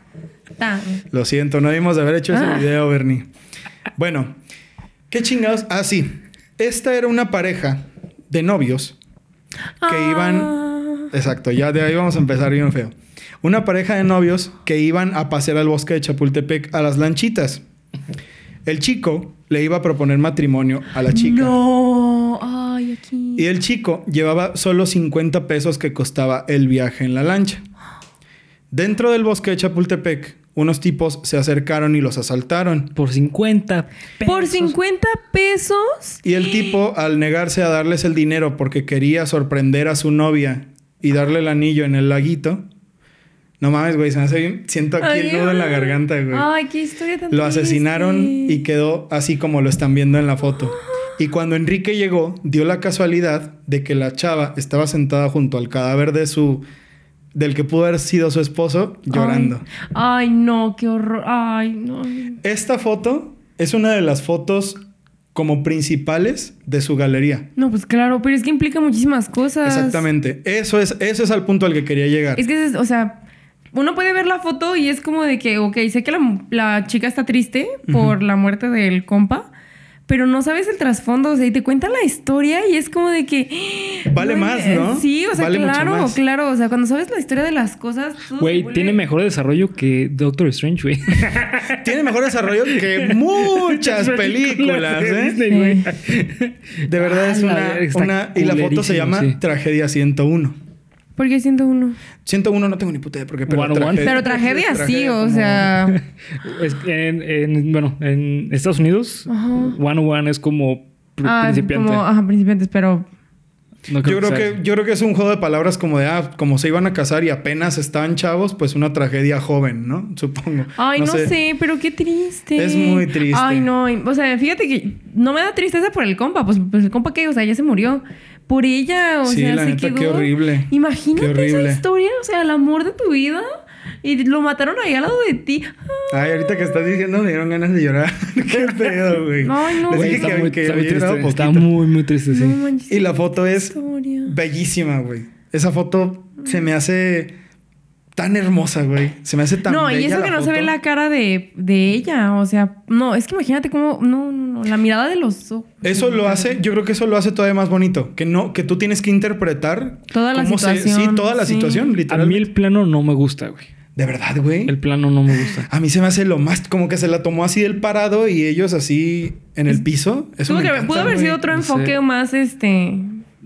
Ta. Lo siento, no debimos de haber hecho ese Ah. video, Bernie. Bueno, ¿qué chingados? Ah, sí. Esta era una pareja de novios que iban. Ah. Exacto, ya de ahí vamos a empezar bien feo. Una pareja de novios que iban a pasear al bosque de Chapultepec a las lanchitas. El chico le iba a proponer matrimonio a la chica. No. Ay, aquí. Y el chico llevaba solo 50 pesos que costaba el viaje en la lancha. Dentro del bosque de Chapultepec, unos tipos se acercaron y los asaltaron. Por 50 Por pesos. 50 pesos. Y el tipo, al negarse a darles el dinero porque quería sorprender a su novia y darle el anillo en el laguito. No mames, güey, se me hace bien. Siento aquí el nudo en la garganta, güey. Ay, qué historia tan Lo asesinaron triste. y quedó así como lo están viendo en la foto. Y cuando Enrique llegó, dio la casualidad de que la chava estaba sentada junto al cadáver de su del que pudo haber sido su esposo llorando. Ay, ay, no, qué horror. Ay, no. Esta foto es una de las fotos como principales de su galería. No, pues claro, pero es que implica muchísimas cosas. Exactamente. Eso es, eso es al punto al que quería llegar. Es que, es- o sea, uno puede ver la foto y es como de que, ok, sé que la, la chica está triste por la muerte del compa, pero no sabes el trasfondo, o sea, y te cuentan la historia y es como de que... Vale más, ¿no? Sí, o sea, Vale mucho claro, más. claro, o sea, cuando sabes la historia de las cosas... Güey, vuelve- tiene mejor desarrollo que Doctor Strange, güey. Tiene mejor desarrollo que muchas películas, de ¿eh? Disney. De verdad es Ah, una, una- Y la foto se llama sí. Tragedia 101. ¿Por qué siento uno? 101 no tengo ni puta idea porque pero 101. tragedia- Pero tragedia sí, o como- sea... Es que en, en- bueno, en Estados Unidos. One One es como pr- Ah, principiante. como, ajá, principiantes, pero... No Yo creo, que, yo creo que es un juego de palabras como de, ah, como se iban a casar y apenas estaban chavos, pues una tragedia joven, ¿no? Supongo. Ay, no, sé. pero qué triste. Es muy triste. Ay, no. O sea, fíjate que no me da tristeza por el compa. Pues, pues el compa que, o sea, ya se murió. Por ella, o Sí, sea, la se neta, quedó. qué horrible. Imagínate Qué horrible. esa historia, o sea, el amor de tu vida. Y lo mataron ahí al lado de ti. Ay, ahorita que estás diciendo me dieron ganas de llorar. qué pedo, güey. Ay, no. Les Güey, dije está que, muy, que está muy triste. Está muy, muy triste, sí. No manches. Y la foto es historia. bellísima, güey. Esa foto se me hace tan hermosa, güey. Se me hace tan No, y eso la que no se ve la cara de, de ella. O sea, no, es que imagínate cómo. No, no, no. La mirada de los ojos. Eso lo hace, yo creo que eso lo hace todavía más bonito. Que no, que tú tienes que interpretar Toda la cómo se- situación, sí, toda la sí. situación, A mí el plano no me gusta, güey. De verdad, güey. El plano no me gusta. A mí se me hace lo más, como que se la tomó así del parado y ellos así en el piso. Eso Tuvo me que- encanta, pudo haber güey. sido otro no sé. enfoque más este.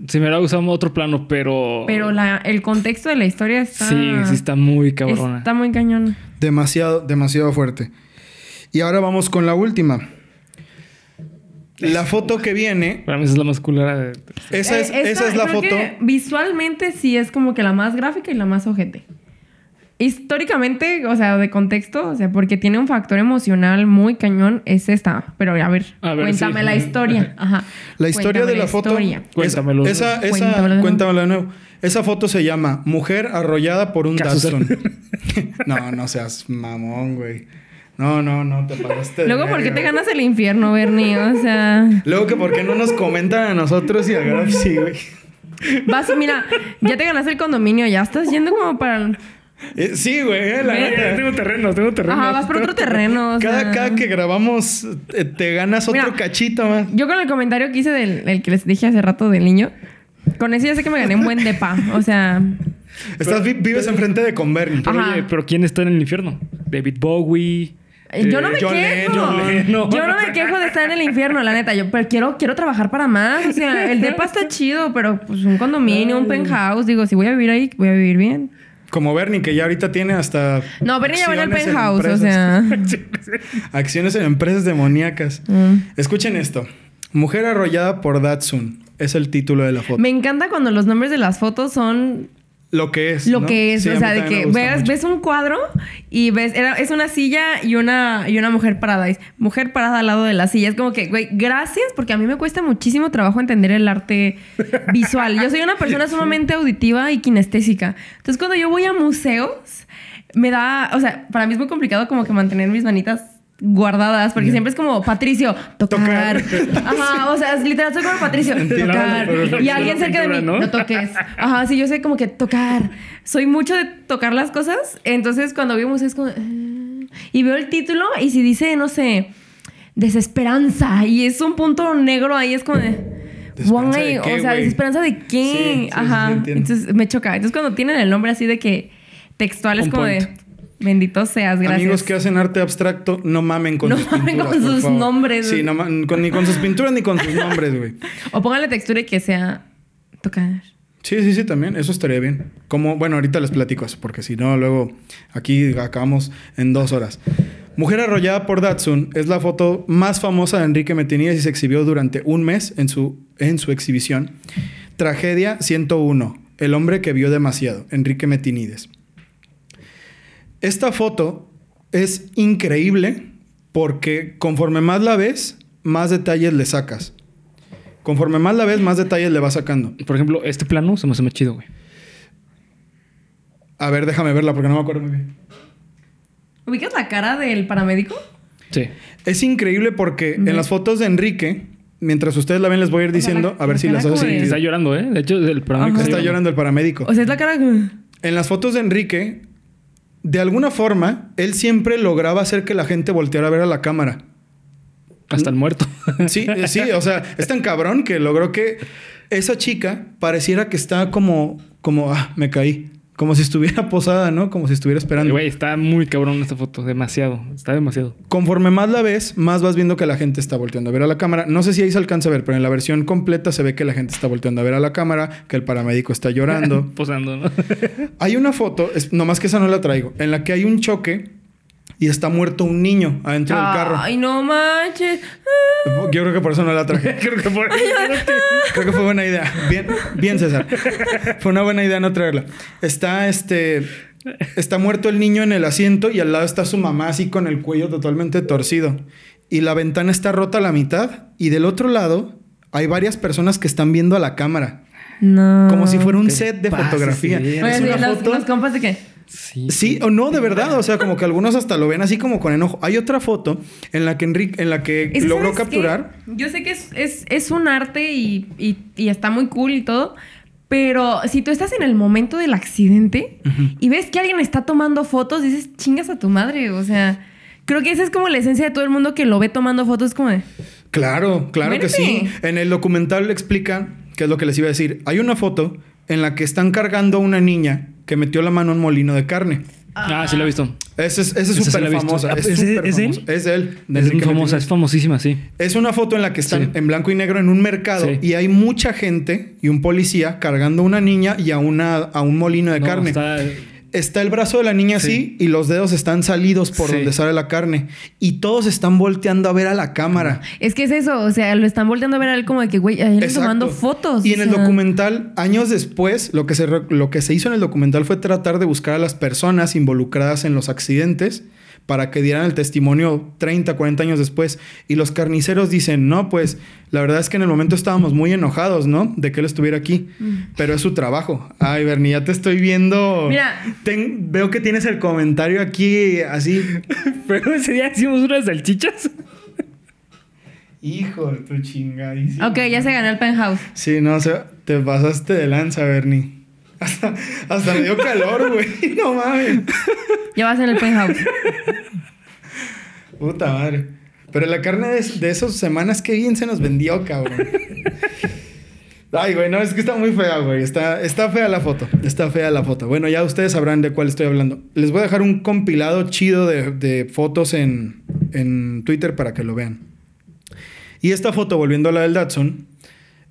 Se me hubiera gustado otro plano, pero. Pero la, el contexto de la historia está. Sí, sí está muy cabrona. Está muy cañón. Demasiado, demasiado fuerte. Y ahora vamos con la última. La foto que viene, Para mí esa es la más culera de... esa es, Eh, esta esa es la creo foto. que visualmente sí es como que la más gráfica y la más ojete. Históricamente, o sea, de contexto, o sea, porque tiene un factor emocional muy cañón, es esta. Pero a ver, A ver, cuéntame sí. la historia. Ajá. La historia Cuéntame de la, foto. historia. esa- Cuéntamelo. Esa, esa, Cuéntamelo de nuevo. cuéntamelo de nuevo. Esa foto se llama Mujer arrollada por un. Datsun. no, no seas mamón, güey. No, no, no, te pasaste. de Luego, ¿por qué te ganas el infierno, Bernie? O sea, Luego que por qué no nos comentan a nosotros y a Graf sí, güey. vas, mira, ya te ganaste el condominio, ya estás yendo como para. Eh, sí, güey, eh, la neta. tengo terreno, tengo terreno. Ajá, vas por otro terreno. o Cada, sea. cada que grabamos eh, te ganas otro Mira. cachito más. Yo con el comentario que hice del el que les dije hace rato del niño, con ese ya sé que me gané un buen depa. O sea, Estás, vi- vives enfrente de Converni. Pero oye, pero ¿quién está en el infierno? David Bowie. Yo no me John quejo. John. Yo no me quejo de estar en el infierno, la neta. Yo pero quiero, quiero trabajar para más. O sea, el depa está chido, pero pues un condominio, un penthouse. Digo, si voy a vivir ahí, voy a vivir bien. Como Bernie, que ya ahorita tiene hasta. No, Bernie ya va en el penthouse, o sea. Acciones en empresas demoníacas. Mm. Escuchen esto: Mujer arrollada por Datsun. Es el título de la foto. Me encanta cuando los nombres de las fotos son Lo que es. lo ¿no? que es. Sí, o sea, de que ves, mucho. ves un cuadro y ves, era- es una silla y una, y una mujer parada. Es mujer parada al lado de la silla. Es como que, güey, gracias, porque a mí me cuesta muchísimo trabajo entender el arte visual. Yo soy una persona sumamente auditiva y kinestésica. Entonces, cuando yo voy a museos, me da, o sea, para mí es muy complicado como que mantener mis manitas guardadas porque siempre es como Patricio tocar, ajá o sea es literal soy como Patricio Entiendo. tocar Pero y alguien cerca de mí ¿no? no toques. Ajá, sí, yo sé como que tocar. Soy mucho de tocar las cosas. Entonces, cuando vimos es como. eh, Y veo el título y si dice, no sé, desesperanza. Y es un punto negro ahí, es como de. ¿Desesperanza de qué, o sea, desesperanza de qué. sí, sí, Ajá. sí. Entonces me choca. Entonces, cuando tienen el nombre así de que textual es como point. de. Bendito seas, gracias. Amigos que hacen arte abstracto, no mamen con No sus mamen pinturas. con por sus favor. nombres. Sí, no con- ni con sus pinturas ni con sus nombres, güey. O pónganle textura y que sea tocar. Sí, sí, sí, también. Eso estaría bien. Como, bueno, ahorita les platico eso, porque si no, luego aquí acabamos en dos horas. Mujer arrollada por Datsun es la foto más famosa de Enrique Metinides y se exhibió durante un mes en su, en su exhibición. Tragedia 101. El hombre que vio demasiado. Enrique Metinides. Esta foto es increíble porque conforme más la ves, más detalles le sacas. Conforme más la ves, más detalles le vas sacando. Por ejemplo, este plano se me hace más chido, güey. A ver, déjame verla porque no me acuerdo muy bien. ¿Ubicas la cara del paramédico? Sí. Es increíble porque en las fotos de Enrique, mientras ustedes la ven, les voy a ir sea, diciendo la- a ver la si las de- sentido. Está llorando, ¿eh? De hecho, el paramédico Ajá. Está llorando el paramédico. O sea, es la cara. En las fotos de Enrique, de alguna forma, él siempre lograba hacer que la gente volteara a ver a la cámara. Hasta el muerto. Sí, eh, sí, o sea, es tan cabrón que logró que esa chica pareciera que está como, como, ah, me caí. Como si estuviera posada, ¿no? Como si estuviera esperando. Güey, está muy cabrón esta foto. Demasiado. Está demasiado. Conforme más la ves, más vas viendo que la gente está volteando a ver a la cámara. No sé si ahí se alcanza a ver, pero en la versión completa se ve que la gente está volteando a ver a la cámara, que el paramédico está llorando. Posando, ¿no? hay una foto, es, nomás que esa no la traigo, en la que hay un choque y está muerto un niño adentro del carro. Ay, no manches. Yo creo que por eso no la traje. Creo que por Creo que fue buena idea. Bien, bien, César. Fue una buena idea no traerla. Está este. Está muerto el niño en el asiento y al lado está su mamá así con el cuello totalmente torcido. Y la ventana está rota a la mitad. Y del otro lado hay varias personas que están viendo a la cámara. No. Como si fuera un ¿qué set de pasa, fotografía. sí? Es una los, foto- los compas de que. Sí. Sí o no, de verdad. O sea, como que algunos hasta lo ven así como con enojo. Hay otra foto en la que Enrique, en la que Es que, logró capturar. Yo sé que es, es, es un arte y, y- y está muy cool y todo. Pero si tú estás en el momento del accidente y ves que alguien está tomando fotos, dices, chingas a tu madre. O sea, creo que esa es como la esencia de todo el mundo que lo ve tomando fotos. Como de, Claro, claro que sí. En el documental explica qué es lo que les iba a decir. Hay una foto en la que están cargando a una niña que metió la mano en un molino de carne. Ah, sí lo he visto. Esa es, súper famosa. Es, ¿es de- súper es él? Es él. Es famosa, es famosísima, sí. Es una foto en la que están Sí. en blanco y negro en un mercado Sí. y hay mucha gente y un policía cargando a una niña y a, una, a un molino de No, carne. está- Está el brazo de la niña así Sí. y los dedos están salidos por Sí. donde sale la carne. Y todos están volteando a ver a la cámara. es que es eso. O sea, lo están volteando a ver a él como de que, güey, ahí tomando fotos. Y en el documental, años después, lo que, se, lo que se hizo en el documental fue tratar de buscar a las personas involucradas en los accidentes para que dieran el testimonio 30, 40 años después. Y los carniceros dicen, no, pues la verdad es que en el momento estábamos muy enojados, ¿no? De que él estuviera aquí. Pero es su trabajo. Ay, Bernie, ya te estoy viendo. Mira. Ten- veo que tienes el comentario aquí así. Pero ese día hicimos unas salchichas. Hijo de tu chingadísima. Ok, ya se ganó el penthouse. Sí, no, o sea, te pasaste de lanza, Bernie. Hasta, hasta me dio calor, güey. No mames. Ya vas en el penthouse. Puta madre. Pero la carne de, de esas semanas, qué bien se nos vendió, cabrón. Ay, güey, no, es que está muy fea, güey. Está, está fea la foto. Está fea la foto. Bueno, ya ustedes sabrán de cuál estoy hablando. Les voy a dejar un compilado chido de, de fotos en, en Twitter para que lo vean. Y esta foto, volviendo a la del Datsun,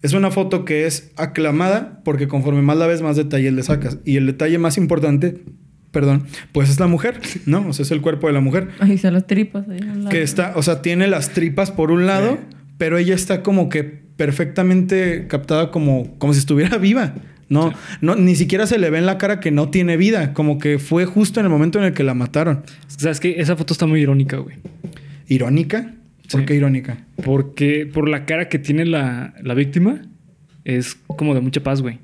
es una foto que es aclamada porque conforme más la ves, más detalle le sacas. Y el detalle más importante, perdón, pues es la mujer, ¿no? O sea, es el cuerpo de la mujer. Ay, se las tripas ahí. al lado. Que está, o sea, tiene las tripas por un lado, pero ella está como que perfectamente captada como, como si estuviera viva. No, no, ni siquiera se le ve en la cara que no tiene vida, como que fue justo en el momento en el que la mataron. ¿Sabes qué? Esa foto está muy irónica, güey. ¿Irónica? ¿Por Sí. qué irónica? Porque por la cara que tiene la, la víctima, es como de mucha paz, güey.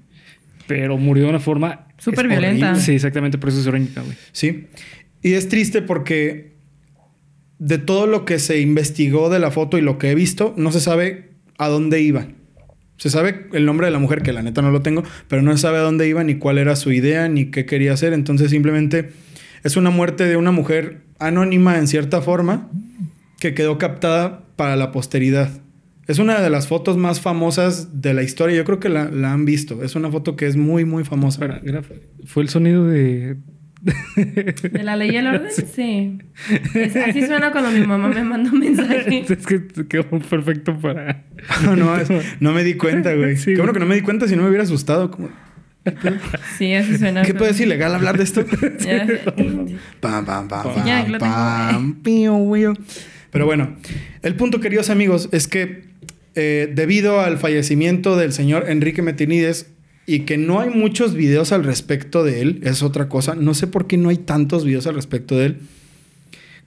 Pero murió de una forma... Súper violenta. Sí, exactamente, por eso es irónica, güey. Sí. Y es triste porque de todo lo que se investigó de la foto y lo que he visto, no se sabe a dónde iba. Se sabe el nombre de la mujer, que la neta no lo tengo, pero no se sabe a dónde iba, ni cuál era su idea, ni qué quería hacer. Entonces simplemente es una muerte de una mujer anónima en cierta forma que quedó captada para la posteridad. Es una de las fotos más famosas de la historia. Yo creo que la, la han visto. Es una foto que es muy, muy famosa. Fue el sonido de... ¿De la ley y el orden? Sí. Es- así suena cuando mi mamá me manda un mensaje. es que quedó perfecto para... No, no, es- no me di cuenta, güey. Sí, Qué bueno que no me di cuenta si no me hubiera asustado. Como, Sí, así suena. ¿Qué puede ser ilegal hablar de esto? Ya. Pam, pam, pam, pam, ya, pam, piu, piu. Pero bueno, el punto, queridos amigos, es que eh, debido al fallecimiento del señor Enrique Metinides y que no hay muchos videos al respecto de él, es otra cosa. No sé por qué no hay tantos videos al respecto de él.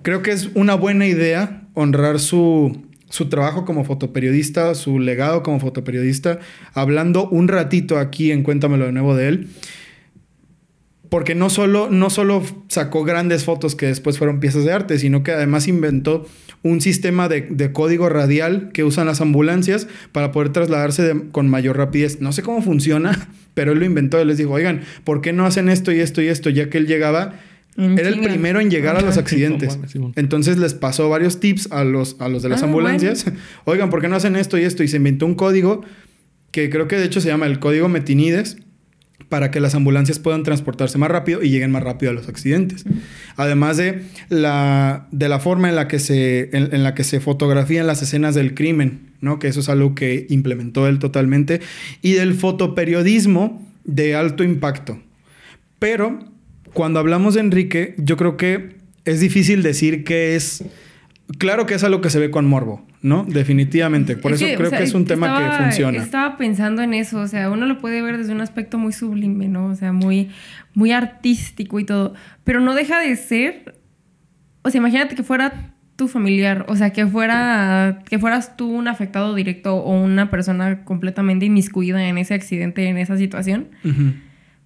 Creo que es una buena idea honrar su, su trabajo como fotoperiodista, su legado como fotoperiodista, hablando un ratito aquí en Cuéntamelo de nuevo de él. Porque no solo, no solo sacó grandes fotos que después fueron piezas de arte, sino que además inventó un sistema de, de código radial que usan las ambulancias para poder trasladarse de- con mayor rapidez. No sé cómo funciona, pero él lo inventó. Él les dijo, oigan, ¿por qué no hacen esto y esto y esto? Ya que él llegaba, era el primero en llegar a los accidentes. Entonces les pasó varios tips a los, a los de las Ah, ambulancias. Oigan, ¿por qué no hacen esto y esto? Y se inventó un código que creo que de hecho se llama el código Metinides para que las ambulancias puedan transportarse más rápido y lleguen más rápido a los accidentes. Además de la, de la forma en la, que se, en, en la que se fotografían las escenas del crimen, ¿no? Que eso es algo que implementó él totalmente. Y del fotoperiodismo de alto impacto. Pero cuando hablamos de Enrique, yo creo que es difícil decir que es... Claro que es algo que se ve con morbo, ¿no? Definitivamente. Por Es eso que, creo o sea, que es un tema que funciona. Estaba pensando en eso, o sea, uno lo puede ver desde un aspecto muy sublime, ¿no? O sea, muy, muy artístico y todo, pero no deja de ser, o sea, imagínate que fuera tu familiar, o sea, que fuera, que fueras tú un afectado directo o una persona completamente inmiscuida en ese accidente, en esa situación,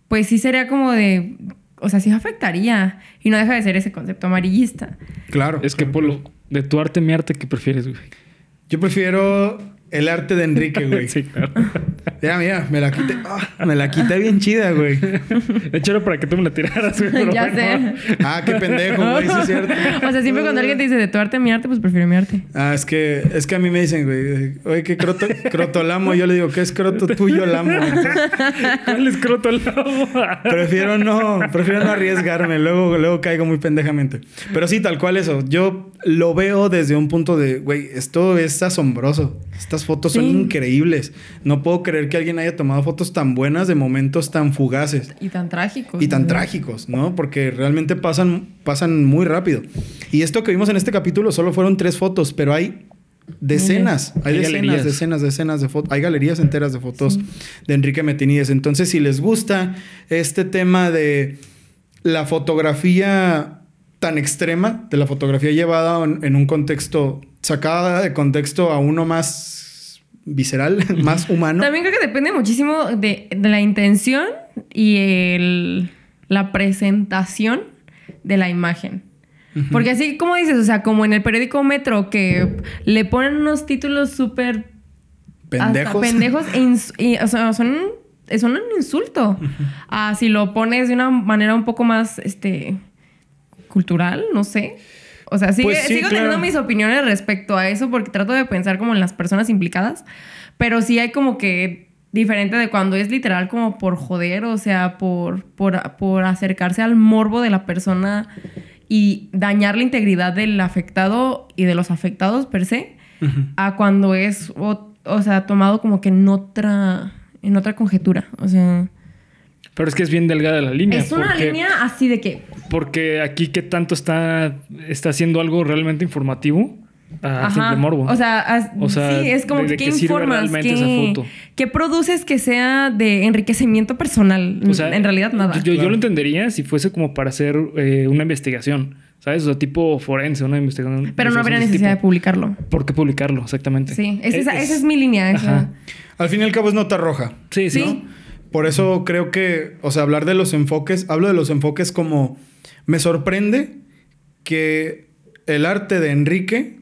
pues sí sería como de, o sea, sí afectaría y no deja de ser ese concepto amarillista. Claro. Es que, Polo, de tu arte, mi arte, ¿qué prefieres, güey? Yo prefiero el arte de Enrique, güey. sí, claro. Mira, mira, me la quité. ah, me la quité bien chida, güey. De hecho, era para que tú me la tiraras, güey. ya bueno. sé. Ah, qué pendejo, güey, sí es cierto. O sea, siempre cuando alguien te dice de tu arte mi arte, pues prefiero mi arte. Ah, es que, es que a mí me dicen, güey, oye, ¿qué croto, crotolamo? Yo le digo, ¿qué es croto tuyo lamo? ¿Cuál es croto al lado? prefiero no, prefiero no arriesgarme, luego, luego caigo muy pendejamente. Pero sí, tal cual eso. Yo lo veo desde un punto de, güey, esto es asombroso. Estas fotos son increíbles. No puedo creer que alguien haya tomado fotos tan buenas de momentos tan fugaces. Y tan trágicos. y tan ¿no? trágicos, ¿no? Porque realmente pasan, pasan muy rápido. Y esto que vimos en este capítulo solo fueron tres fotos, pero hay decenas, hay, Hay decenas, galerías. decenas, decenas de fotos, hay galerías enteras de fotos de Enrique Metinides. Entonces, si les gusta este tema de la fotografía tan extrema, de la fotografía llevada en, en un contexto, sacada de contexto a uno más visceral, más humano. También creo que depende muchísimo de, de la intención y el- la presentación de la imagen. Porque así como dices, o sea, como en el periódico Metro, que le ponen unos títulos súper Pendejos. pendejos e y, o sea, son, son un insulto. Ah, si lo pones de una manera un poco más este cultural, no sé. O sea, sigue- Pues sí, sigo claro. teniendo mis opiniones respecto a eso porque trato de pensar como en las personas implicadas. Pero sí hay como que Diferente de cuando es literal como por joder, o sea, por, por, por acercarse al morbo de la persona y dañar la integridad del afectado y de los afectados per se, a cuando es, o, o sea, tomado como que en otra, en otra conjetura. O sea, Pero es que es bien delgada la línea. es una porque- línea así de que, Porque aquí qué tanto está, está haciendo algo realmente informativo a simple morbo. O sea, as- O sea, sí, es como de- de que qué ¿qué sirve informas? realmente ¿Qué, esa foto? qué produces que sea de enriquecimiento personal? O sea, en realidad nada. Yo, yo lo entendería si fuese como para hacer eh, una investigación, ¿sabes? O sea, tipo forense, una investigación. Pero no habría necesidad de publicarlo. ¿Por qué publicarlo? Exactamente. Sí, es- esa, Es- esa es mi línea. Ajá. Al fin y al cabo es nota roja. Sí, sí. Sí. Por eso creo que, o sea, hablar de los enfoques, hablo de los enfoques como me sorprende que el arte de Enrique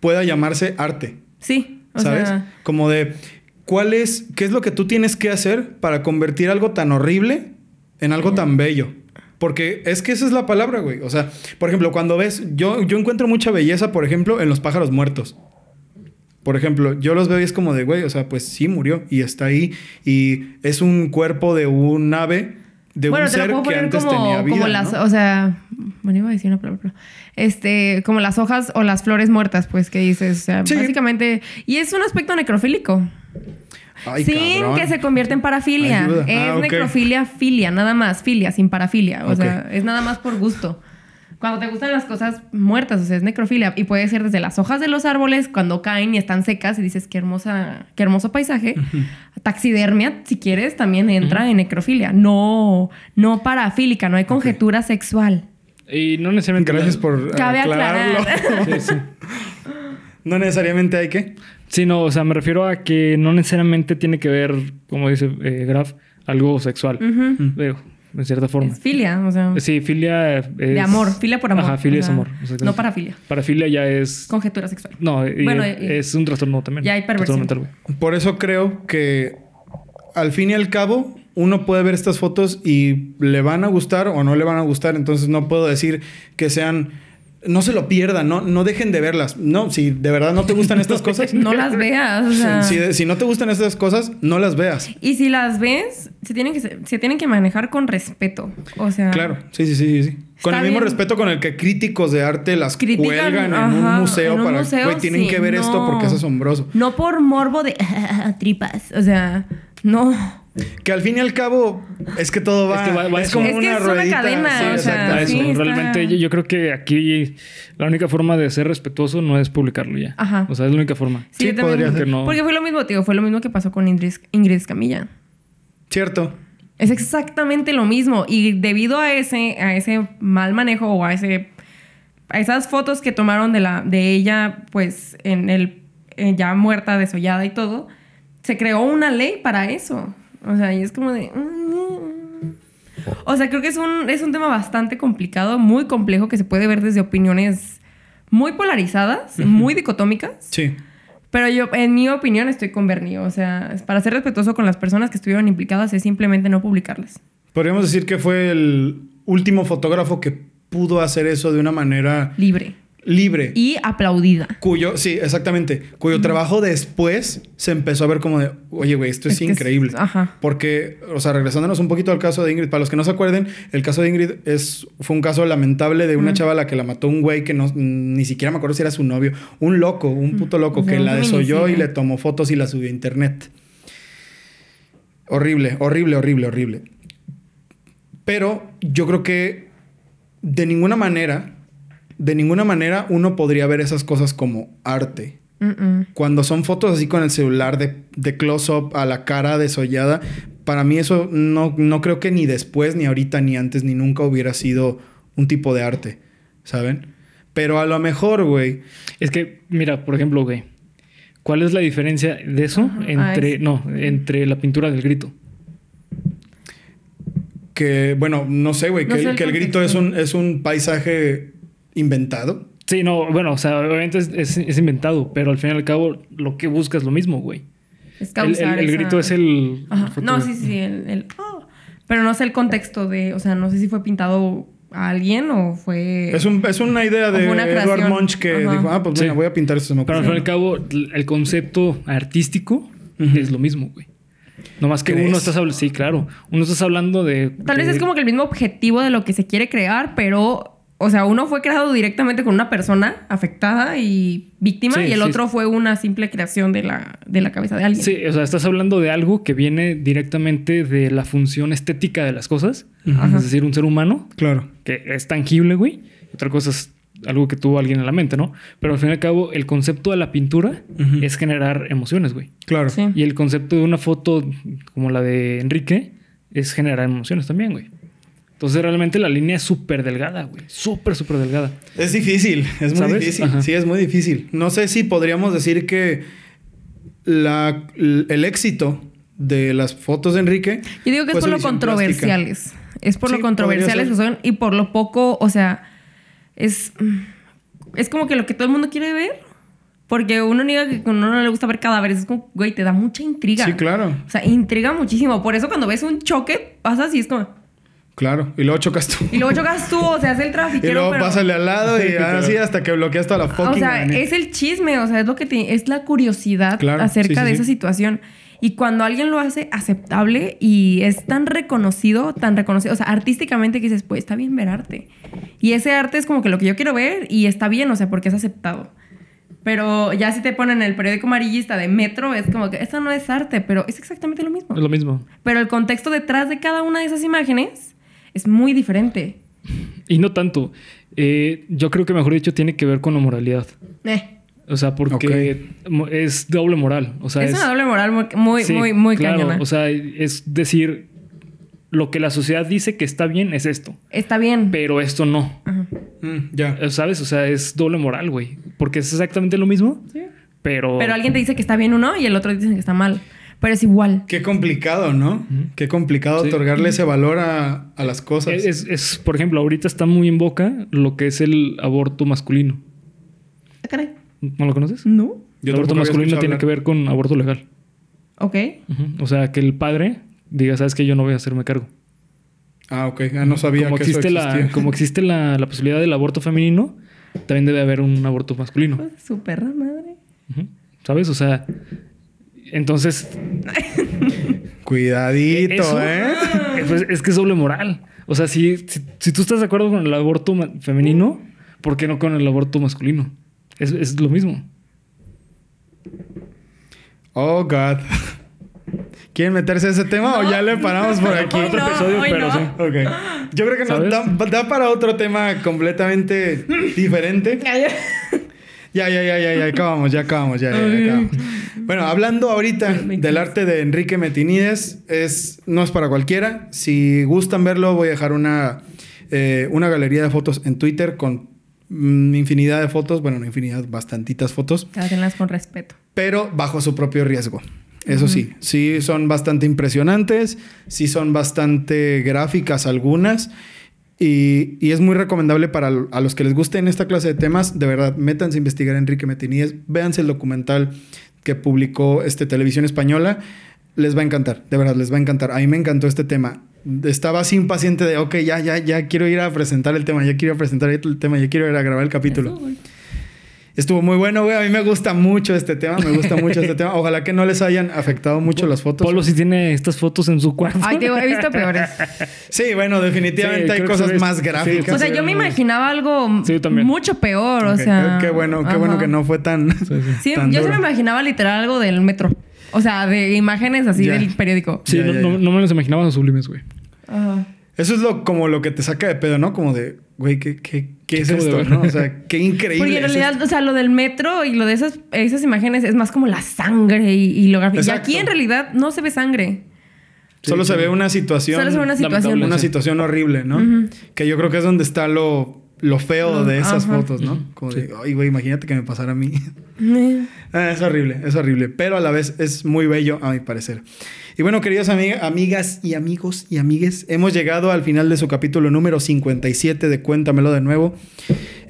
pueda llamarse arte, Sí, o ¿sabes? sea, Como de cuál es, qué es lo que tú tienes que hacer para convertir algo tan horrible en algo tan bello. Porque es que esa es la palabra, güey. O sea, por ejemplo, cuando ves, yo, yo encuentro mucha belleza, por ejemplo, en los pájaros muertos. Por ejemplo, yo los veo y es como de, güey, o sea, pues sí murió y está ahí y es un cuerpo de un ave, de bueno, un te lo puedo que poner antes como, tenía vida. como las, ¿no? o sea, bueno, iba a decir una palabra, pero, este, como las hojas o las flores muertas, pues, que dices, o sea, Sí. básicamente, y es un aspecto necrofílico. Ay, sin cabrón. que se convierta en parafilia. Ayuda. Es Ah, necrofilia, filia, nada más. Filia, sin parafilia. O sea, es nada más por gusto. Cuando te gustan las cosas muertas, o sea, es necrofilia. Y puede ser desde las hojas de los árboles, cuando caen y están secas y dices, qué hermosa, qué hermoso paisaje. Taxidermia, si quieres, también entra en necrofilia. No, no parafílica, no hay conjetura sexual. Y no necesariamente. Gracias por Cabe aclararlo. aclarar. Sí, sí. no necesariamente hay que. Sí, no, o sea, me refiero a que no necesariamente tiene que ver, como dice eh, Graf, algo sexual. Ujú. Veo, de cierta forma. Es filia, o sea, Sí, filia es... de amor. Filia por amor. Ajá, filia o es sea, amor. exactamente. No parafilia. Parafilia ya es... Conjetura sexual. No, y- Bueno, y- es un trastorno también. Ya hay perversión. Mental. Por eso creo que al fin y al cabo uno puede ver estas fotos y le van a gustar o no le van a gustar. Entonces no puedo decir que sean... No se lo pierdan, no, no dejen de verlas. No, si de verdad no te gustan estas cosas, No las veas, o sea. si, si no te gustan estas cosas, no las veas. Y si las ves, se tienen que, se tienen que manejar con respeto. O sea. Claro, sí, sí, sí, sí. Con el mismo bien. respeto con el que críticos de arte las Critican, cuelgan en un museo en un para, museo, tienen sí, que ver esto porque es asombroso. No por morbo de tripas. O sea, no. Que al fin y al cabo es que todo va, Es que va- va es como Es que una una cadena, sí, o sea, exacto. A eso, sí, está- realmente yo, yo creo que aquí la única forma de ser respetuoso no es publicarlo ya. Ajá. O sea, es la única forma. Sí, podría ser. Que no- Porque fue lo mismo, tío. Fue lo mismo que pasó con Ingrid, Ingrid Escamilla. Cierto. Es exactamente lo mismo. Y debido a ese, a ese mal manejo o a ese. a esas fotos que tomaron de la, de ella, pues, en el eh, ya muerta, desollada y todo, se creó una ley para eso. O sea, y es como de. mm. O sea, creo que es un, es un tema bastante complicado, muy complejo, que se puede ver desde opiniones muy polarizadas, muy dicotómicas. Sí. Pero yo, en mi opinión, estoy con Bernie. O sea, para ser respetuoso con las personas que estuvieron implicadas es simplemente no publicarlas. Podríamos decir que fue el último fotógrafo que pudo hacer eso de una manera Libre. Libre. Y aplaudida. Cuyo, sí, exactamente. Cuyo trabajo después se empezó a ver como de, oye, güey, esto es, Es que es- increíble. ajá. Porque, o sea, regresándonos un poquito al caso de Ingrid, para los que no se acuerden, el caso de Ingrid es, fue un caso lamentable de una chava a la que la mató un güey que no, ni siquiera me acuerdo si era su novio. Un loco, un puto loco que la desolló y le tomó fotos y la subió a internet. Horrible, horrible, horrible, horrible. Pero yo creo que de ninguna manera, de ninguna manera uno podría ver esas cosas como arte. Cuando son fotos así con el celular de, de close-up a la cara desollada, para mí eso no, no creo que ni después, ni ahorita, ni antes, ni nunca hubiera sido un tipo de arte, ¿saben? Pero a lo mejor, güey, Es que, mira, por ejemplo, güey, ¿cuál es la diferencia de eso entre, no, entre la pintura del grito? que, bueno, no sé, güey, No que, sé el que el grito es un, es un paisaje inventado. Sí, no, bueno, o sea, obviamente es, es- es inventado, pero al fin y al cabo lo que busca es lo mismo, güey. Es El, causar el- el esa- grito es el... Ajá. el No, sí, sí, el... el- oh. Pero no sé el contexto de... O sea, no sé si fue pintado a alguien o fue... Es, un, es una idea de una Edward. Munch que Ajá. dijo, ah, pues Sí. voy a pintar esto. me Pero al fin y ocurrió". al cabo, el concepto artístico es lo mismo, güey. No más que ¿Crees? uno estás hablando. Sí, claro. Uno estás hablando de. Tal vez es como que el mismo objetivo de lo que se quiere crear, pero, o sea, uno fue creado directamente con una persona afectada y víctima Sí, y el sí. otro fue una simple creación de la, de la cabeza de alguien. Sí, o sea, estás hablando de algo que viene directamente de la función estética de las cosas. Ajá. Es decir, un ser humano Claro. que es tangible, güey. Otra cosa es algo que tuvo alguien en la mente, ¿no? Pero al fin y al cabo, el concepto de la pintura es generar emociones, güey. Claro. Sí. Y el concepto de una foto como la de Enrique es generar emociones también, güey. Entonces realmente la línea es súper delgada, güey. Súper, súper delgada. Es difícil, es muy ¿Sabes? difícil. Ajá. Sí, es muy difícil. No sé si podríamos decir que la- el éxito de las fotos de Enrique. Yo digo que es por lo controversiales. Es por Sí, lo controversiales que son y por lo poco, o sea, es, es como que lo que todo el mundo quiere ver. Porque uno niega que a uno no le gusta ver cadáveres. Es como, güey, te da mucha intriga. Sí, claro, O sea, intriga muchísimo. Por eso cuando ves un choque, pasas y es como... claro. Y luego chocas tú. Y luego chocas tú, o sea, es el Y trafiquero, luego pero... pásale al lado y así hasta que bloqueas toda la fucking O sea, es el chisme, o sea, es lo que te, es la curiosidad Claro, acerca sí, sí, de sí. esa situación. Y cuando alguien lo hace aceptable y es tan reconocido, tan reconocido, o sea, artísticamente que dices, pues está bien ver arte. Y ese arte es como que lo que yo quiero ver y está bien, o sea, porque es aceptado. Pero ya si te ponen el periódico amarillista de Metro, es como que eso no es arte, pero es exactamente lo mismo. Es lo mismo. Pero el contexto detrás de cada una de esas imágenes es muy diferente. Y no tanto. Eh, yo creo que mejor dicho tiene que ver con la moralidad. Eh, O sea, porque es doble moral. O sea, es, es, una doble moral muy, muy, Sí, muy, muy claro. cañona. O sea, es decir, lo que la sociedad dice que está bien es esto, Está bien. pero esto no. Ajá. Mm, ya. Eh, ¿Sabes? O sea, es doble moral, güey. Porque es exactamente lo mismo, pero... Pero alguien te dice que está bien uno y el otro dice que está mal. Pero es igual. Qué complicado, ¿no? Qué complicado Sí. otorgarle ese valor a, a las cosas. Es, es- por ejemplo, ahorita está muy en boca lo que es el aborto masculino. Ah, caray. ¿No lo conoces? No. Yo el aborto masculino tiene que ver con aborto legal. Ok. O sea, que el padre diga, sabes que yo no voy a hacerme cargo. Ah, ok. Ah, no sabía como que eso existe, la, existía. como existe la, la posibilidad del aborto femenino, también debe haber un aborto masculino. Pues, su perra madre. ¿Sabes? O sea, entonces... Cuidadito, eso- ¿eh? pues, es que es doble moral. O sea, si, si, si tú estás de acuerdo con el aborto femenino, ¿por qué no con el aborto masculino? Es, es lo mismo. Oh, God. ¿Quieren meterse a ese tema o ya le paramos por aquí? Otro no, episodio, hoy pero no. sí. Yo creo que da, da para otro tema completamente diferente. Ya, ya, ya, ya, ya acabamos, ya acabamos, ya, ya, ya acabamos. Bueno, hablando ahorita del arte de Enrique Metinides, es, no es para cualquiera. Si gustan verlo, voy a dejar una, eh, una galería de fotos en Twitter con mm, infinidad de fotos, bueno, no infinidad, bastantitas fotos, Háganlas con respeto. pero bajo su propio riesgo. Eso sí, sí son bastante impresionantes, sí son bastante gráficas algunas. Y, y es muy recomendable para a los que les gusten esta clase de temas, de verdad, métanse a investigar a Enrique Metiníes, véanse el documental que publicó este, Televisión Española, les va a encantar, de verdad, les va a encantar. A mí me encantó este tema. Estaba así impaciente de, ok, ya, ya, ya quiero ir a presentar el tema, ya quiero presentar el tema, ya quiero ir a grabar el capítulo. Estuvo muy bueno, güey. A mí me gusta mucho este tema, me gusta mucho este tema. Ojalá que no les hayan afectado mucho las fotos. Polo sí tiene estas fotos en su cuarto. Ay, te he visto peores. Sí, bueno, definitivamente Sí, hay cosas más sí, gráficas. O sea, yo me imaginaba algo Sí, mucho peor, o sea. qué bueno, qué ajá. bueno que no fue tan. Sí, sí. Sí, tan yo sí duro. me imaginaba literal algo del metro. O sea, de imágenes así Ya. del periódico. Sí, Ya, no, ya, no- ya. no me los imaginaba los sublimes, güey. Ajá. Eso es lo, como lo que te saca de pedo, ¿no? Como de, güey, ¿qué, qué, qué es esto? ¿no? O sea, qué increíble. Porque en realidad, o sea, lo del metro y lo de esas, esas imágenes es más como la sangre y, y lo gráfico. Y aquí en realidad no se ve sangre. Solo se ve una situación. Solo se ve una situación. una situación horrible, ¿no? Que yo creo que es donde está lo, lo feo Lo- de esas ajá. fotos, ¿no? Como de, ay, güey, imagínate que me pasara a mí. Ah, es horrible, es horrible, pero a la vez es muy bello a mi parecer. Y bueno, queridas amiga- amigas y amigos y amigues, hemos llegado al final de su capítulo número 57 de Cuéntamelo de nuevo.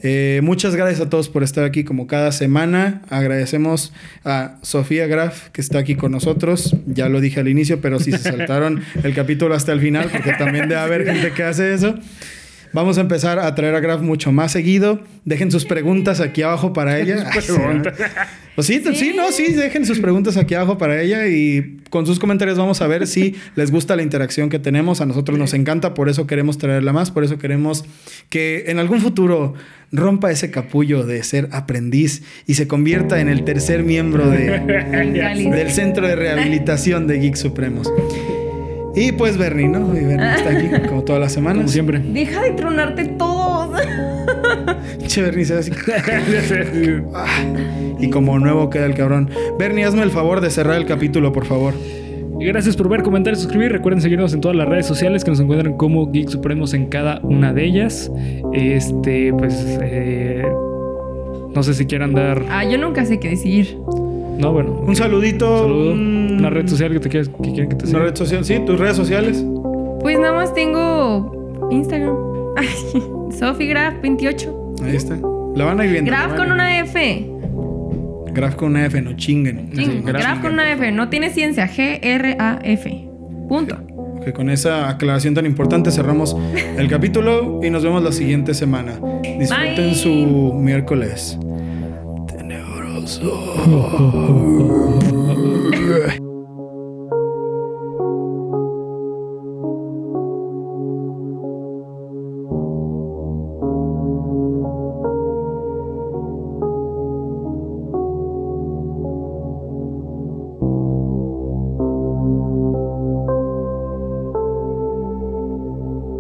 Eh, muchas gracias a todos por estar aquí como cada semana. Agradecemos a Sofía Graf que está aquí con nosotros. Ya lo dije al inicio, pero si se saltaron el capítulo hasta el final, porque también debe haber gente que hace eso. Vamos a empezar a traer a Graf mucho más seguido. Dejen sus preguntas aquí abajo para ella. Pues sí, sí, Sí. no, sí, dejen sus preguntas aquí abajo para ella y con sus comentarios vamos a ver si les gusta la interacción que tenemos. A nosotros nos encanta, por eso queremos traerla más, por eso queremos que en algún futuro rompa ese capullo de ser aprendiz y se convierta en el tercer miembro de, del Centro de Rehabilitación de Geeks Supremos. Y pues Bernie, ¿no? Y Bernie está aquí como todas las Como semanas. siempre. Deja de tronarte todos. Che, Bernie se ve así. Ah, y como nuevo queda el cabrón. Bernie, hazme el favor de cerrar el capítulo, por favor. Y gracias por ver, comentar y suscribir. Recuerden seguirnos en todas las redes sociales que nos encuentran como Geek Supremos en cada una de ellas. Este, pues, eh, no sé si quieran dar. Ah, yo nunca sé qué decir. No, bueno. Un saludito. Saludo. un- Una red social que te quieres, que quieren que te Una siga. red social, sí, tus redes sociales. Pues nada más tengo Instagram. SofiGraph28. Ahí está. La van a ir viendo. la Graph van con una F. Graph con una F, no chinguen. Sí, Ching, graph. Graph con una F. No tiene ciencia. G-R-A-F. Punto. Que con esa aclaración tan importante cerramos el capítulo y nos vemos la siguiente semana. Disfruten Bye. su miércoles. sounds.